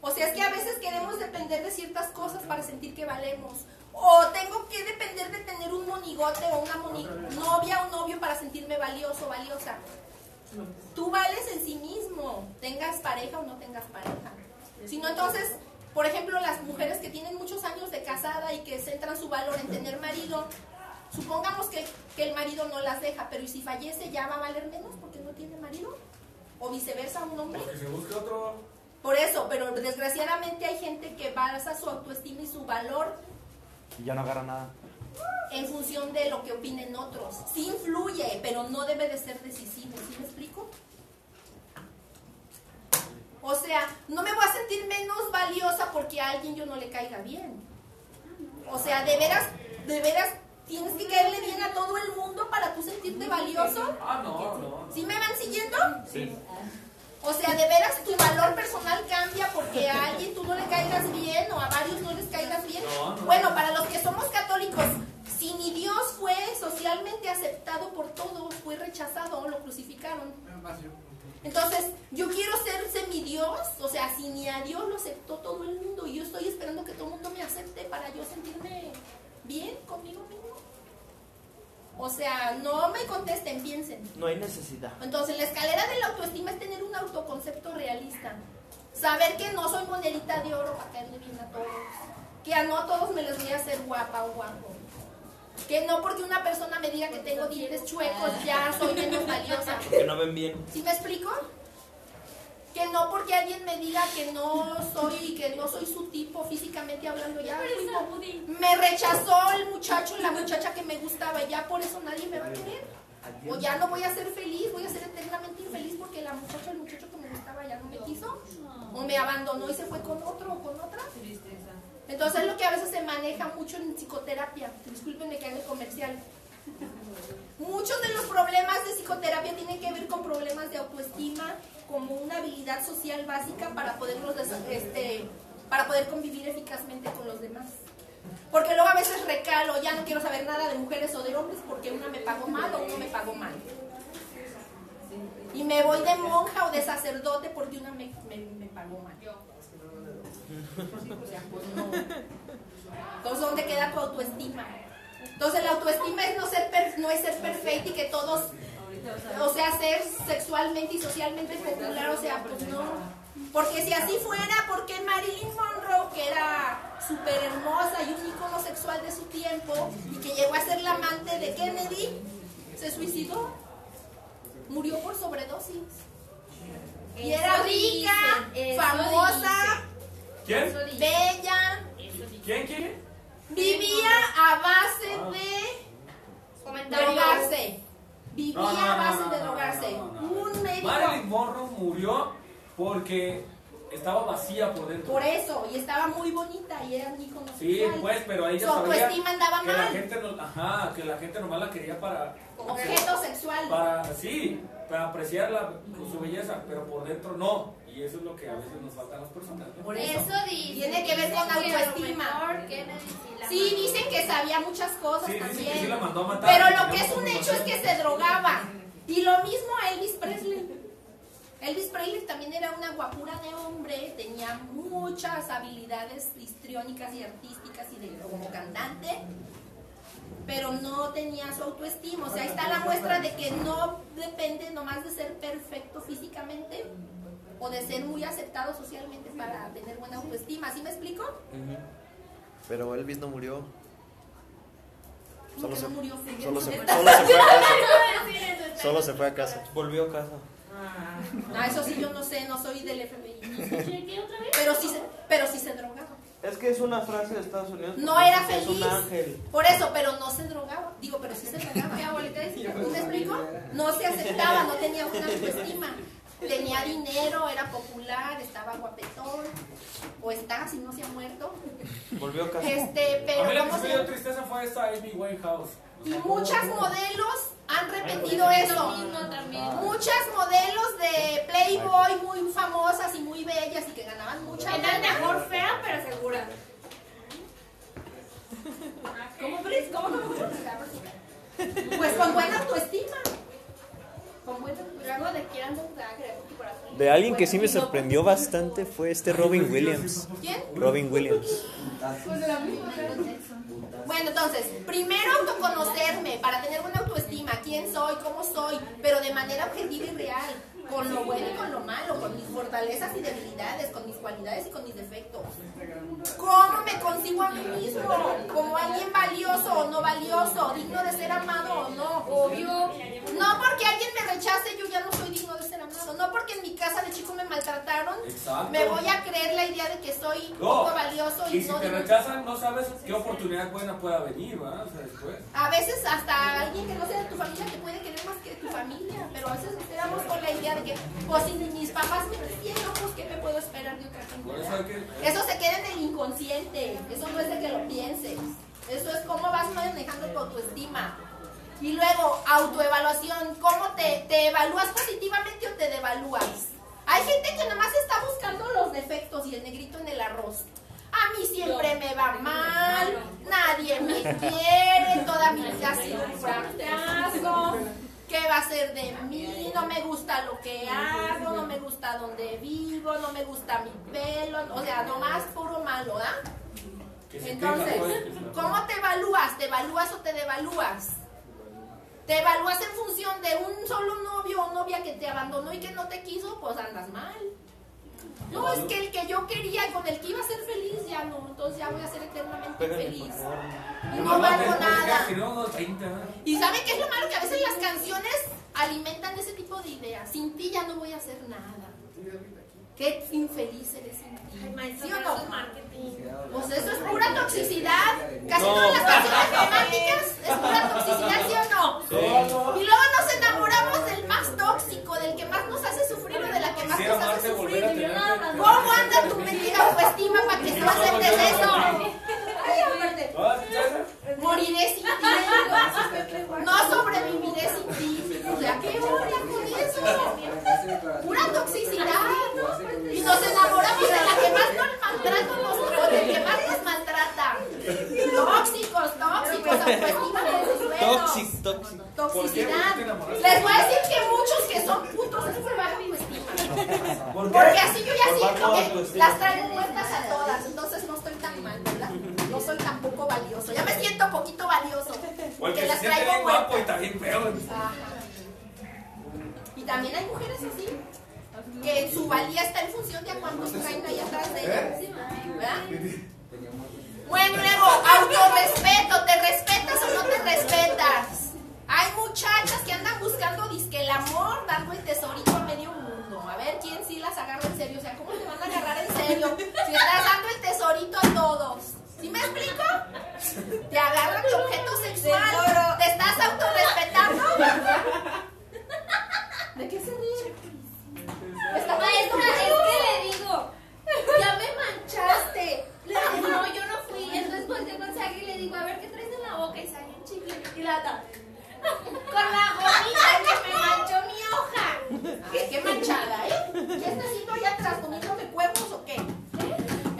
O sea, es que a veces queremos depender de ciertas cosas para sentir que valemos. O tengo que depender de tener un monigote o una moni- novia o novio para sentirme valioso o valiosa. Tú vales en sí mismo, tengas pareja o no tengas pareja. Si no, entonces, por ejemplo, las mujeres que tienen muchos años de casada y que centran su valor en tener marido, supongamos que, que el marido no las deja, pero ¿y si fallece ya va a valer menos porque no tiene marido? O viceversa, un hombre. Que se busque otro. Por eso, pero desgraciadamente hay gente que basa su autoestima y su valor Y ya no agarra nada. en función de lo que opinen otros. Sí influye, pero no debe de ser decisivo, ¿sí me explico? O sea, no me voy a sentir menos valiosa porque a alguien yo no le caiga bien. O sea, de veras, de veras, tienes que caerle bien a todo el mundo para tú sentirte valioso. Ah, no, no. ¿Sí me van siguiendo? Sí. O sea, de veras tu valor personal cambia porque a alguien tú no le caigas bien o a varios no les caigas bien. No, no. Bueno, para los que somos católicos, si ni Dios fue socialmente aceptado por todos, fue rechazado, lo crucificaron. Entonces, yo quiero semidios, o sea, si ni a Dios lo aceptó todo el mundo y yo estoy esperando que todo el mundo me acepte para yo sentirme bien conmigo mismo. O sea, no me contesten, piensen. No hay necesidad. Entonces, la escalera de la autoestima es tener un autoconcepto realista. Saber que no soy monedita de oro para caerle bien a todos. Que a no a todos me les voy a hacer guapa o guapo. Que no porque una persona me diga que tengo dientes chuecos ya soy menos valiosa. Que no ven bien. ¿Sí me explico? Que no porque alguien me diga que no soy, que no soy su tipo físicamente hablando ya. Me rechazó el muchacho, la muchacha que me gustaba, y ya por eso nadie me va a querer. O ya no voy a ser feliz, voy a ser eternamente infeliz porque la muchacha, el muchacho que me gustaba ya no me quiso. O me abandonó y se fue con otro o con otra. Entonces es lo que a veces se maneja mucho en psicoterapia. Discúlpenme que haga el comercial. Muchos de los problemas de psicoterapia tienen que ver con problemas de autoestima como una habilidad social básica para poderlos este, para poder convivir eficazmente con los demás. Porque luego a veces recalo, ya no quiero saber nada de mujeres o de hombres porque una me pagó mal o uno me pagó mal. Y me voy de monja o de sacerdote porque una me, me, me pagó mal. Entonces, ¿dónde queda tu autoestima? Entonces, la autoestima es no, ser per- no es ser perfecta y que todos, o sea, ser sexualmente y socialmente popular, o sea, pues no. Porque si así fuera, ¿por qué Marilyn Monroe, que era súper hermosa y un ícono sexual de su tiempo, y que llegó a ser la amante de Kennedy, se suicidó? Murió por sobredosis. Y era rica, famosa, ¿Quién? bella, ¿Quién? ¿Quién? Vivía a base de drogarse. Vivía No, no, a base no, de no, drogarse. no, no, no. Un médico. Marilyn Monroe murió porque estaba vacía por dentro. Por eso, y estaba muy bonita y era un ícono Sí, sexual. pues, pero ella Su sabía autoestima andaba que la mal. gente no, ajá, que la gente nomás la quería para Objeto sexual. para sí, para apreciar la, su belleza, pero por dentro no. Y eso es lo que a veces nos falta a las personas. ¿no? Por eso. Eso dice. Tiene que ver con a autoestima. mejor sí dicen que sabía muchas cosas Sí, dicen que también. sí la mandó a matar, Pero lo que es un hecho es que se drogaba. Y lo mismo Elvis Presley. Elvis Presley también era una guapura de hombre, tenía muchas habilidades histriónicas y artísticas y de, como cantante, pero no tenía su autoestima. O sea, ahí está la muestra de que no depende nomás de ser perfecto físicamente o de ser muy aceptado socialmente para tener buena autoestima. ¿Sí me explico? Pero Elvis no murió. Solo se, no murió. solo, se, solo se fue a casa. Solo se fue a casa. Volvió a casa. Ah, eso sí yo no sé, no soy del FBI. ¿Qué otra vez? Pero sí se, pero sí se drogaba. Es que es una frase de Estados Unidos. No era Es feliz. un ángel. Por eso, pero no se drogaba. Digo, pero sí se drogaba. ¿Qué abuelita? ¿Me explico? No se aceptaba, no tenía una autoestima. Tenía dinero, era popular, estaba guapetón. O está, si no se ha muerto. Volvió a casa. Este, A mí pero la que ¿cómo sí me dio se tristeza fue esta Amy Winehouse. Y muchas ¿cómo- modelos han repetido eso. Muchas modelos de Playboy muy famosas y muy bellas y que ganaban mucha Era mejor fea, pero segura. ¿Cómo, Pris? ¿Cómo, cómo, cómo? Pues con buena autoestima. De alguien que sí me sorprendió bastante fue este Robin Williams. ¿Quién? Robin Williams. Bueno, entonces, primero autoconocerme para tener buena autoestima, quién soy, cómo soy, pero de manera objetiva y real, con lo bueno y con lo malo, con mis fortalezas y debilidades, con mis cualidades y con mis defectos. ¿Cómo me consigo a mí mismo? Como alguien valioso o no valioso, digno de ser amado o no. Obvio. No porque alguien me rechace, yo ya no soy digno de ser amado. No porque en mi casa de chico me maltrataron, Exacto. me voy a creer la idea de que soy No. poco valioso y, Y si no te digno- rechazan, no sabes qué oportunidad buena pueda venir, ¿verdad? O sea, después. A veces hasta alguien que no sea de tu familia te puede querer más que de tu familia, pero a veces nos quedamos con la idea de que, pues si mis papás me prefieren, pues ¿qué me puedo esperar de otra gente? Eso se queda en el inconsciente, eso no es de que lo pienses, eso es cómo vas manejando tu autoestima. Y luego, autoevaluación, ¿cómo te, te evalúas positivamente o te devalúas? Hay gente que nomás está buscando los defectos y el negrito en el arroz. A mí siempre me va mal, nadie me quiere, toda mi vida ha sido un fracaso. ¿Qué va a ser de mí? No me gusta lo que hago, no me gusta donde vivo, no me gusta mi pelo, o sea, nomás puro malo, ¿ah? Entonces, ¿cómo te evalúas? ¿Te evalúas o te devalúas? ¿Te evalúas en función de un solo novio o novia que te abandonó y que no te quiso? Pues andas mal. No, es que el que yo quería, con el que iba a ser feliz, ya no. Entonces ya voy a ser eternamente Pégale, feliz. Y no valgo nada. Si no, unos 30. ¿Y saben qué es lo malo? Que a veces las canciones alimentan ese tipo de ideas. Sin ti ya no voy a hacer nada. Qué infeliz eres sin ti. ¿Sí o no? Pues eso es pura toxicidad. Casi todas las canciones románticas es pura toxicidad, ¿sí o no? Y luego nos enamoramos del más tóxico, del que más nos hace sufrir o de la que más Quisiera nos hace amarte, volver a sufrir. tenerte. ¿Cómo anda tu mentira autoestima para que tú aceptes eso? Moriré sin ti. No sobreviviré sin ti. O sea, ¿qué onda con eso? Pura toxicidad. Y nos enamoramos de la que más nos maltrata o del que más nos maltrata. Tóxicos, tóxicos, autoestima. Toxic, toxic. Toxicidad. Les voy a decir que muchos que son putos es por baja autoestima. ¿Por qué? Porque así yo ya Por baja siento que autoestima. las traigo muertas a todas, entonces no estoy tan mal, ¿verdad? No soy tan poco valioso. Ya me siento poquito valioso. O el Porque que se las siente traigo bien guapo y muertas. está bien feo. Ajá. Y también hay mujeres así, que su valía está en función de a cuántos traen ahí atrás de ellas. ¿Verdad? Bueno, luego, autorrespeto, ¿te respetas o no te respetas? Hay muchachas que andan buscando disque el amor, dando el tesorito a medio mundo. A ver quién sí las agarra en serio. O sea, ¿cómo te van a agarrar en serio si estás dando el tesorito a todos? ¿Sí me explico? Te agarran de objeto sexual. ¿Te estás autorrespetando? ¿De qué se ríe? Está Maestra, es que le digo, Ya me manchaste. le digo, no, yo no fui. Entonces volteo con Sagi y le digo, a ver qué traes en la boca. Y Sagi un chicle. Y la otra, con la gomita que me manchó mi hoja. Ay, qué manchada, ¿eh? ¿Qué está haciendo allá atrás? ¿Poniéndome cuernos o qué?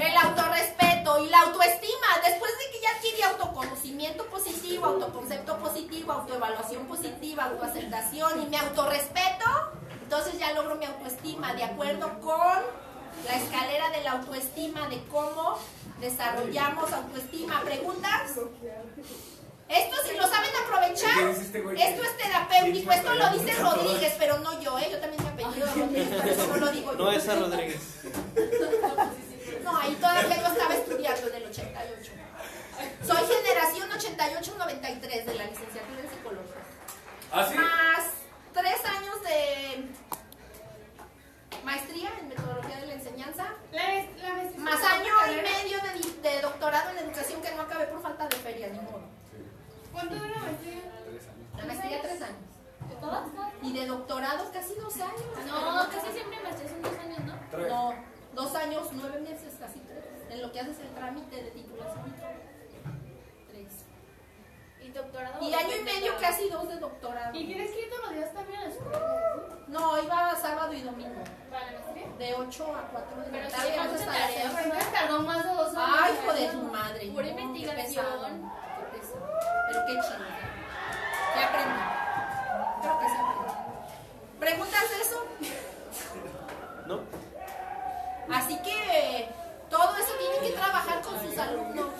El autorrespeto y la autoestima. Después de que ya adquirí autoconocimiento positivo, autoconcepto positivo, autoevaluación positiva, autoaceptación y mi autorrespeto, entonces ya logro mi autoestima de acuerdo con la escalera de la autoestima, de cómo desarrollamos autoestima. ¿Preguntas? Esto si lo saben aprovechar, ¿Qué dice este esto es terapéutico, esto lo dice Rodríguez, pero no yo, ¿eh? Yo también me apellido Rodríguez, por eso no lo digo yo. No esa Rodríguez. No, ahí todavía yo estaba estudiando en el 88. Soy generación 88-93 de la licenciatura en psicología. ¿Ah, sí? Más tres años de maestría en metodología de la enseñanza. La la Más año y medio de, de doctorado en educación que no acabé por falta de feria, ni modo. ¿Cuánto dura la maestría? Tres años. La maestría tres años. ¿De todas? Y de doctorado casi dos años. No, casi siempre maestría son dos años, ¿no? Tres. No, dos años, nueve meses, casi tres. En lo que haces el trámite de titulación. Tres. Y doctorado. Y año y medio casi dos de doctorado. ¿Y tienes que ir todos los días también a la escuela? No, iba sábado y domingo. ¿Para la maestría? De 8 a 4 de la Pero tarde. hasta las tarea, pero tardó más de dos años. Ay, hijo de tu madre. Pura no, investigación. Qué pesado. Qué pesado. Pero qué chido. ¿Qué aprendí? Creo que sí aprendí. ¿Preguntas de eso? ¿No? Así que todo eso tienen que trabajar con sus alumnos.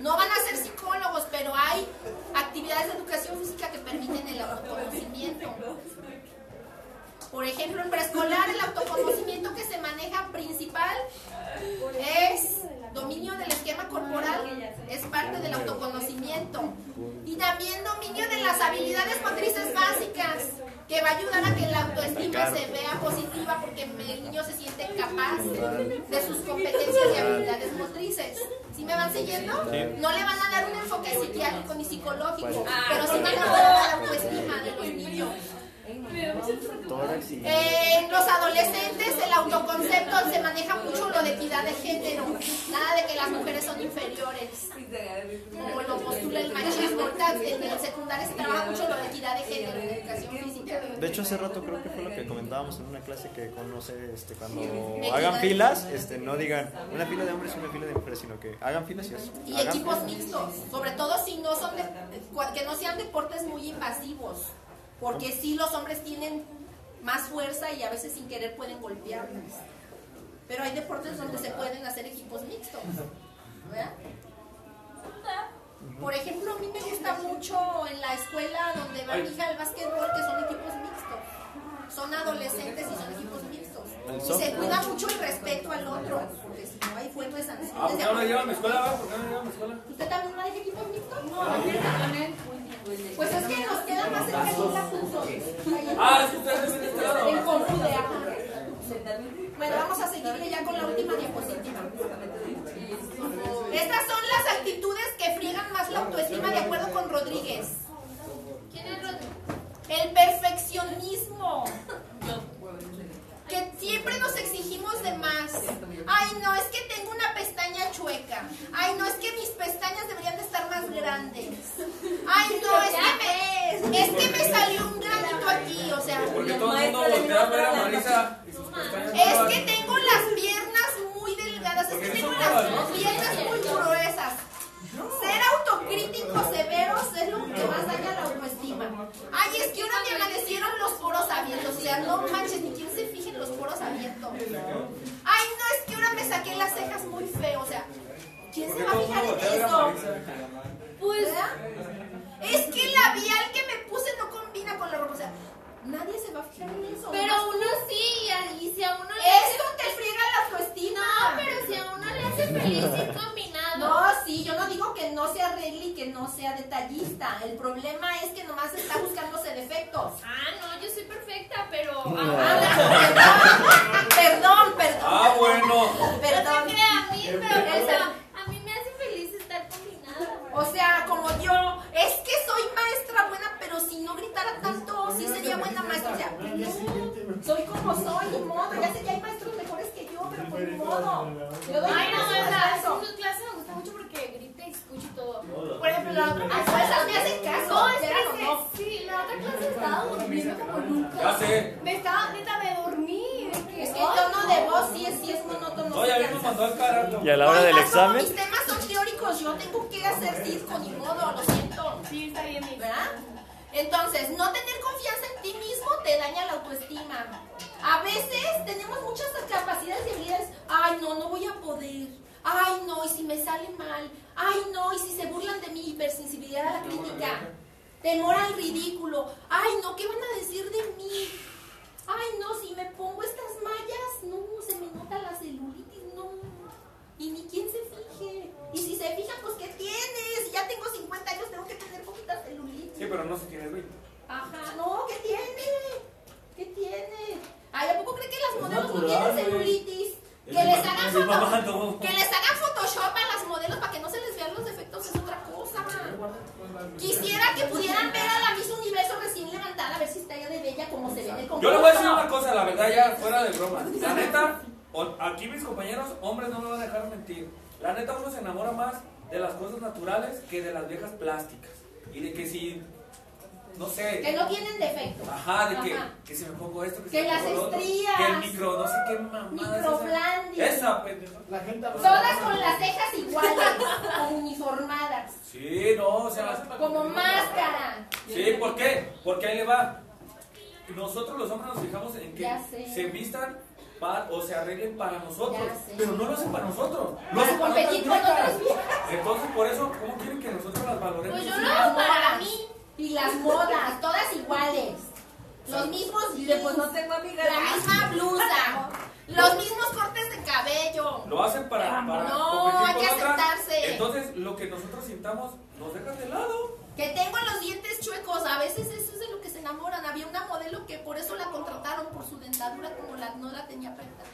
No van a ser psicólogos, pero hay actividades de educación física que permiten el autoconocimiento. Por ejemplo, en preescolar el autoconocimiento que se maneja principal es dominio del esquema corporal, es parte del autoconocimiento. Y también dominio de las habilidades motrices básicas, que va a ayudar a que la autoestima se vea positiva porque el niño se siente capaz de sus competencias y habilidades motrices. ¿Sí me van siguiendo? No le van a dar un enfoque psiquiátrico ni psicológico, pero sí van a dar la autoestima de los niños. En los adolescentes el autoconcepto se maneja mucho lo de equidad de género, nada de que las mujeres son inferiores, como lo postula el machismo. En el secundario se trabaja mucho lo de equidad de género en educación física. De hecho, hace rato creo que fue lo que comentábamos en una clase que conoce, este, cuando hagan filas, este, no digan una fila de hombres y una fila de mujeres, sino que hagan filas y eso. Y equipos mixtos, sobre todo si no son de- que no sean deportes muy invasivos, porque sí los hombres tienen más fuerza y a veces sin querer pueden golpearlas. Pero hay deportes donde se pueden hacer equipos mixtos. ¿verdad? Por ejemplo, a mí me gusta mucho en la escuela donde va mi hija al básquetbol que son equipos mixtos. Son adolescentes y son equipos mixtos. Y se cuida mucho el respeto al otro, porque si no hay fuertes Ah, ¿por sanciones. qué no la lleva a mi escuela? va? ¿Por qué no la lleva a mi escuela? ¿Usted también maneja equipos mixtos? No, Pues es que nos queda más cerca de la punto. Ah, es que ustedes este lado. En Confude, ajá. Bueno, vamos a seguirle ya con la última diapositiva. Estas son las actitudes que friegan más la autoestima de acuerdo con Rodríguez. ¿Quién es Rodrigo? El perfeccionismo. Que siempre nos exigimos de más. Ay, no, es que tengo una pestaña chueca. Ay, no, es que mis pestañas deberían de estar más grandes. Ay, no, es que me, es que me salió un granito aquí. O sea, Porque todo el mundo voltea a ver a Marisa y sus pestañas es que tengo las piernas muy delgadas, es que tengo las piernas muy gruesas. Ser autocríticos severos es lo que más daña la autoestima. Ay, es que ahora me amanecieron los poros abiertos. O sea, no manches, ni quién se fije en los poros abiertos. Ay, no, es que ahora me saqué las cejas muy feo. O sea, ¿quién se va a fijar en eso? Pues, es que el labial que me puse no combina con la ropa. O sea, nadie se va a fijar en eso. Pero Nomás uno tú. sí, y si a uno le Esto te friega la autoestima. No, pero si a uno le hace feliz ir combinado. No, sí, yo no digo que no se arregle y que no sea detallista. El problema es que nomás está buscándose defectos. Ah, no, yo soy perfecta, pero. Ah, perdón, perdón. Ah, bueno. Perdón. No a mí, pero Esa- a mí me hace feliz estar combinada. O sea, como yo, es que soy maestra buena, pero si no gritara tanto, sí sería buena maestra. O sea, no, soy como soy, ni modo. Ya sé que hay maestros mejores que yo, doy Ay, no, gracias esa, a eso. su clase me gusta mucho porque grita y escucha y todo. Por ejemplo, la otra a fuerzas me hacen caso. No, es o que no. sí, la otra clase estaba durmiendo como nunca. Ya sé. Me estaba, neta, me dormí. Es que el tono de voz sí es, sí es monótono. No, sí ya mismo mandó al carajo. Y a la hora del examen, Mis temas son teóricos, yo tengo que hacer circo, ni modo, lo siento. Sí, está bien, ¿Verdad? Entonces, no tener confianza en ti mismo te daña la autoestima. A veces tenemos muchas capacidades y habilidades. Ay, no, no voy a poder. Ay, no, y si me sale mal. Ay, no, y si se burlan de mi hipersensibilidad a la crítica. Temor al ridículo. Ay, no, ¿qué van a decir de mí? Ay, no, si me pongo estas mallas, no, se me nota la celulitis, no. Y ni quien se fije. Y si se fijan, pues ¿qué tienes? Ya tengo 50 años, tengo que tener poquita celulitis. Sí, pero no se tiene 20. Ajá, no, ¿qué tiene? ¿Qué tiene? Ay, ¿a poco cree que las modelos no tienen celulitis? Que les, hagan que les hagan Photoshop a las modelos para que no se les vean los defectos es otra cosa. Quisiera que pudieran ver a la Miss Universo recién levantada, a ver si está ya de bella como se ve en el. Yo le voy a decir una cosa, la verdad, ya fuera de broma. La neta, aquí mis compañeros hombres no me van a dejar mentir. La neta, uno se enamora más de las cosas naturales que de las viejas plásticas. Y de que si, no sé. Que no tienen defecto. Ajá, de que, Ajá. que si me pongo esto, que, Que si me las pongo lo otro, estrías. Que el micro, no sé qué mamada. es esa. Microblanding. Esa, pendeja. La gente Todas con las cejas iguales, como uniformadas, Sí, no, o sea. como máscara. Sí, ¿por qué? Porque ahí le va. Nosotros los hombres nos fijamos en que se vistan o se arreglen para nosotros, Ya pero no lo hacen para nosotros. Lo hacen para otras viejas. Entonces, por eso, ¿cómo quieren que nosotros las valoremos? Pues yo lo hago para mí. Y las modas, todas iguales. Los mismos no tengo amigas. la misma blusa, los mismos cortes de cabello. Lo hacen para, para No, hay que otras. aceptarse. Entonces, lo que nosotros sintamos nos dejan de lado. Que tengo los dientes chuecos, a veces eso es de lo que se enamoran. Había una modelo que por eso la contrataron por su dentadura como la, no la tenía apretada.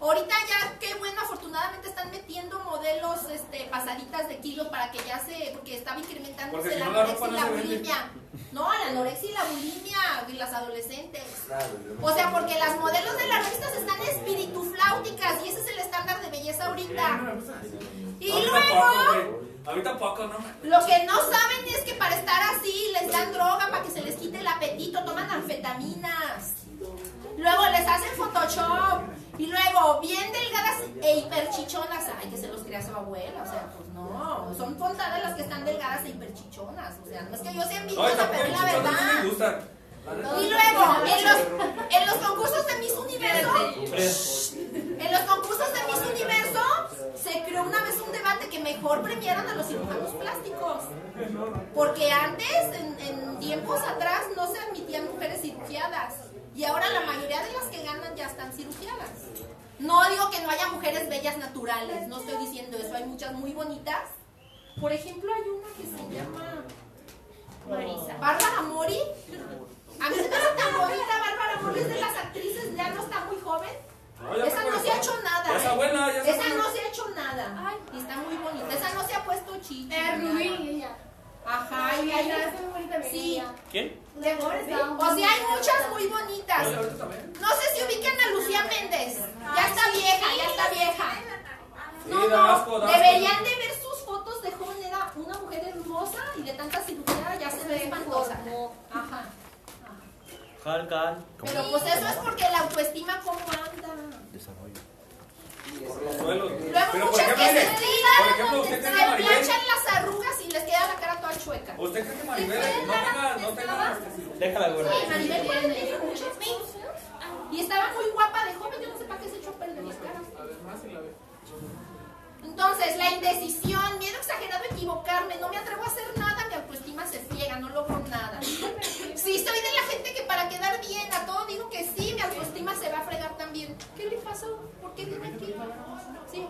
Ahorita ya, qué bueno, afortunadamente están metiendo modelos este, pasaditas de kilo para que ya se, porque estaba incrementándose Porque si la no, la ropa no la. No, la anorexia y la bulimia de las adolescentes. O sea, porque las modelos de las revistas están espiritufláuticas y ese es el estándar de belleza ahorita. Y luego... Ahorita poco, ¿no? Lo que no saben es que para estar así les dan droga para que se les quite el apetito, toman anfetaminas. Luego les hacen Photoshop. Y luego, bien delgadas e hiperchichonas. Ay, que se los crea su abuela. O sea, pues no. Son contadas las que están delgadas e hiperchichonas. O sea, no es que yo sea envidiosa, pero es la verdad. Y luego, en los, en los concursos de Miss Universo, en los concursos de Miss Universo se creó una vez un debate que mejor premiaran a los cirujanos plásticos. Porque antes, en, en tiempos atrás, no se admitían mujeres cirugiadas. Y ahora la mayoría de las que ganan ya están cirugiadas. No digo que no haya mujeres bellas naturales, no estoy diciendo eso. Hay muchas muy bonitas. Por ejemplo, hay una que se llama Marisa. Bárbara Mori. A mí se me hace tan bonita Bárbara Mori, es de las actrices, ya no está muy joven. No, ya Esa no se ha hecho nada. ¿eh? buena, Esa buena. no se ha hecho nada. Ay, y está muy bonita. Esa no se ha puesto chichi. Eh, Rubí. Ajá, y hay muy Sí. ¿Quién? De O sea, hay muchas muy bonitas. No sé si ubican a Lucía Méndez. Ya está vieja, ya está vieja. No, no, deberían de ver sus fotos de joven. Era una mujer hermosa y de tanta cirugía ya se ve espantosa. Ajá. Pero pues eso es porque la autoestima cómo anda. Por los suelos. Luego Pero, por muchas ejemplo, que se mire, por tiran, ejemplo, se usted cree que Maribel, planchan las arrugas y les queda la cara toda chueca. usted cree que Maribel no tenga, no tenga, Déjala, güey. Sí, Maribel tiene muchos pins. Y estaba muy guapa de joven, yo no sé para qué se echó a perder las caras. Entonces, la indecisión, miedo exagerado a equivocarme, no me atrevo a hacer nada, mi autoestima se ciega, no logro nada. Sí, soy de la gente que para quedar bien a todo digo que sí, mi autoestima se va a fregar también. ¿Qué le pasó? ¿Por qué dime aquí? Sí.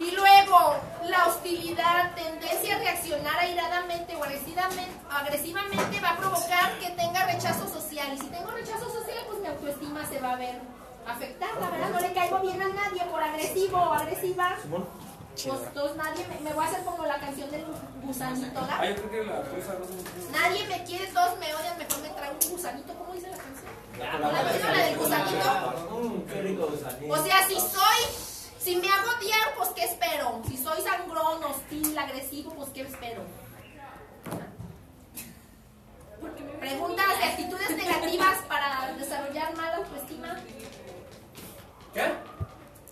Y luego, la hostilidad, tendencia a reaccionar airadamente o agresivamente va a provocar que tenga rechazo social. Y si tengo rechazo social, pues mi autoestima se va a ver afectada, ¿verdad? No le caigo bien a nadie por agresivo o agresiva. Pues entonces nadie me, me voy a hacer como la canción del gusanito, ¿verdad? yo creo que la cosa no se Nadie me quiere, todos me odian, mejor me traigo un gusanito. ¿Cómo dice la canción? ¿La misma, la del gusanito? Mm, qué rico gusanito. O sea, si soy, si me hago odiar, pues ¿qué espero? Si soy sangrón, hostil, agresivo, pues ¿qué espero? Preguntas de actitudes negativas para desarrollar mala autoestima. ¿Qué?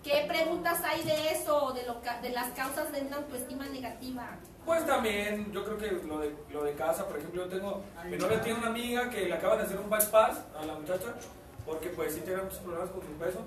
¿Qué preguntas hay de eso, de, lo, ca- de las causas de una autoestima negativa? Pues también, yo creo que lo de, lo de casa, por ejemplo, yo tengo, mi novia tiene una amiga que le acaban de hacer un bypass a la muchacha, porque pues sí tiene muchos problemas con su peso,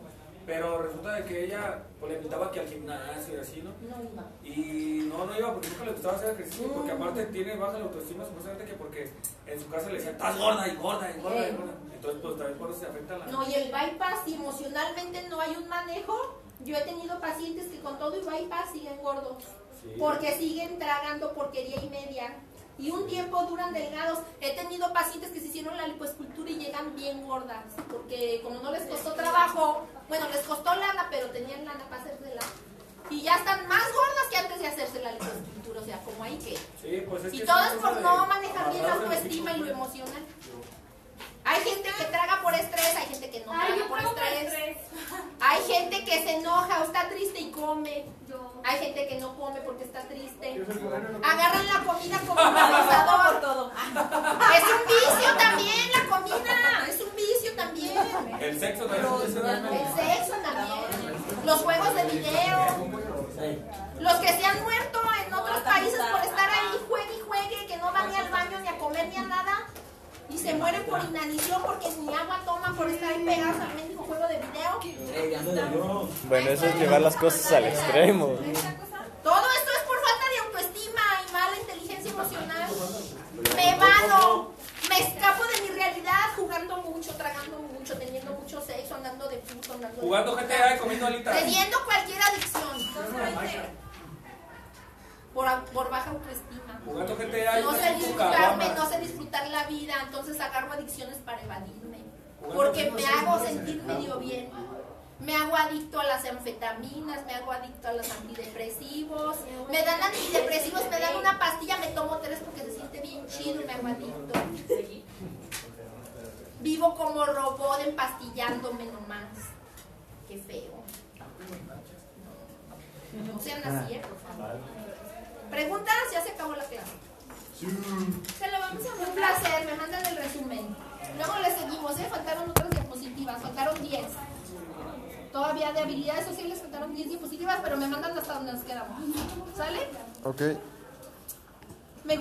pero resulta de que ella pues, le invitaba que al gimnasio y así, ¿no? No iba. Y no, no iba porque nunca le gustaba hacer ejercicio, porque aparte tiene baja la autoestima, supuestamente que porque en su casa le decían, estás gorda y gorda y gorda y gorda. Entonces, pues también por eso se afecta la... No, y el bypass, si emocionalmente no hay un manejo, yo he tenido pacientes que con todo y bypass siguen gordos. Sí. Porque siguen tragando porquería y media. Y un tiempo duran delgados. He tenido pacientes que se hicieron la lipoescultura y llegan bien gordas. Porque como no les costó trabajo, bueno, les costó lana, pero tenían lana para hacérsela. Y ya están más gordas que antes de hacerse la lipoescultura. O sea, como ahí que. Sí, pues es Y que todo es por no manejar bien la autoestima y lo emocional. Hay gente que traga por estrés, hay gente que no Ay, traga yo por estrés. estrés. Hay gente que se enoja o está triste y come. Yo. Hay gente que no come porque está triste. Agarran la comida como un Por todo. Es un vicio también la comida. Es un vicio también. El sexo también. El sexo también. Los juegos de video. Los que se han muerto en otros países por estar ahí, juegue y juegue, que no van ni al baño, ni a comer, ni a nada. Y se mueren por inanición porque ni agua toman por estar ahí pegados al mendigo juego de video. Bueno, eso es llevar las cosas al extremo. Todo esto es por falta de autoestima y mala inteligencia emocional. Me evado, me escapo de mi realidad jugando mucho, tragando mucho, teniendo mucho sexo, andando de puto, andando de Jugando GTA y comiendo alitas. Teniendo cualquier adicción. Por, por baja autoestima. Jugando GTA y No sé disfrutarme, no sé disfrutar la vida, entonces agarro adicciones para evadirme. Porque me hago sentir medio bien. Me hago adicto a las anfetaminas, me hago adicto a los antidepresivos. Me dan antidepresivos, me dan una pastilla, me tomo tres porque se siente bien chido y me hago adicto. Vivo como robot empastillándome nomás. Qué feo. No sean así, ¿eh? por favor. Preguntas, ya se acabó la clase. Se lo vamos a Un mandar. placer, me mandan el resumen. Luego le seguimos, ¿eh? Faltaron otras diapositivas, faltaron 10. Todavía de habilidades sociales faltaron 10 diapositivas, pero me mandan hasta donde nos quedamos. ¿Sale? Ok.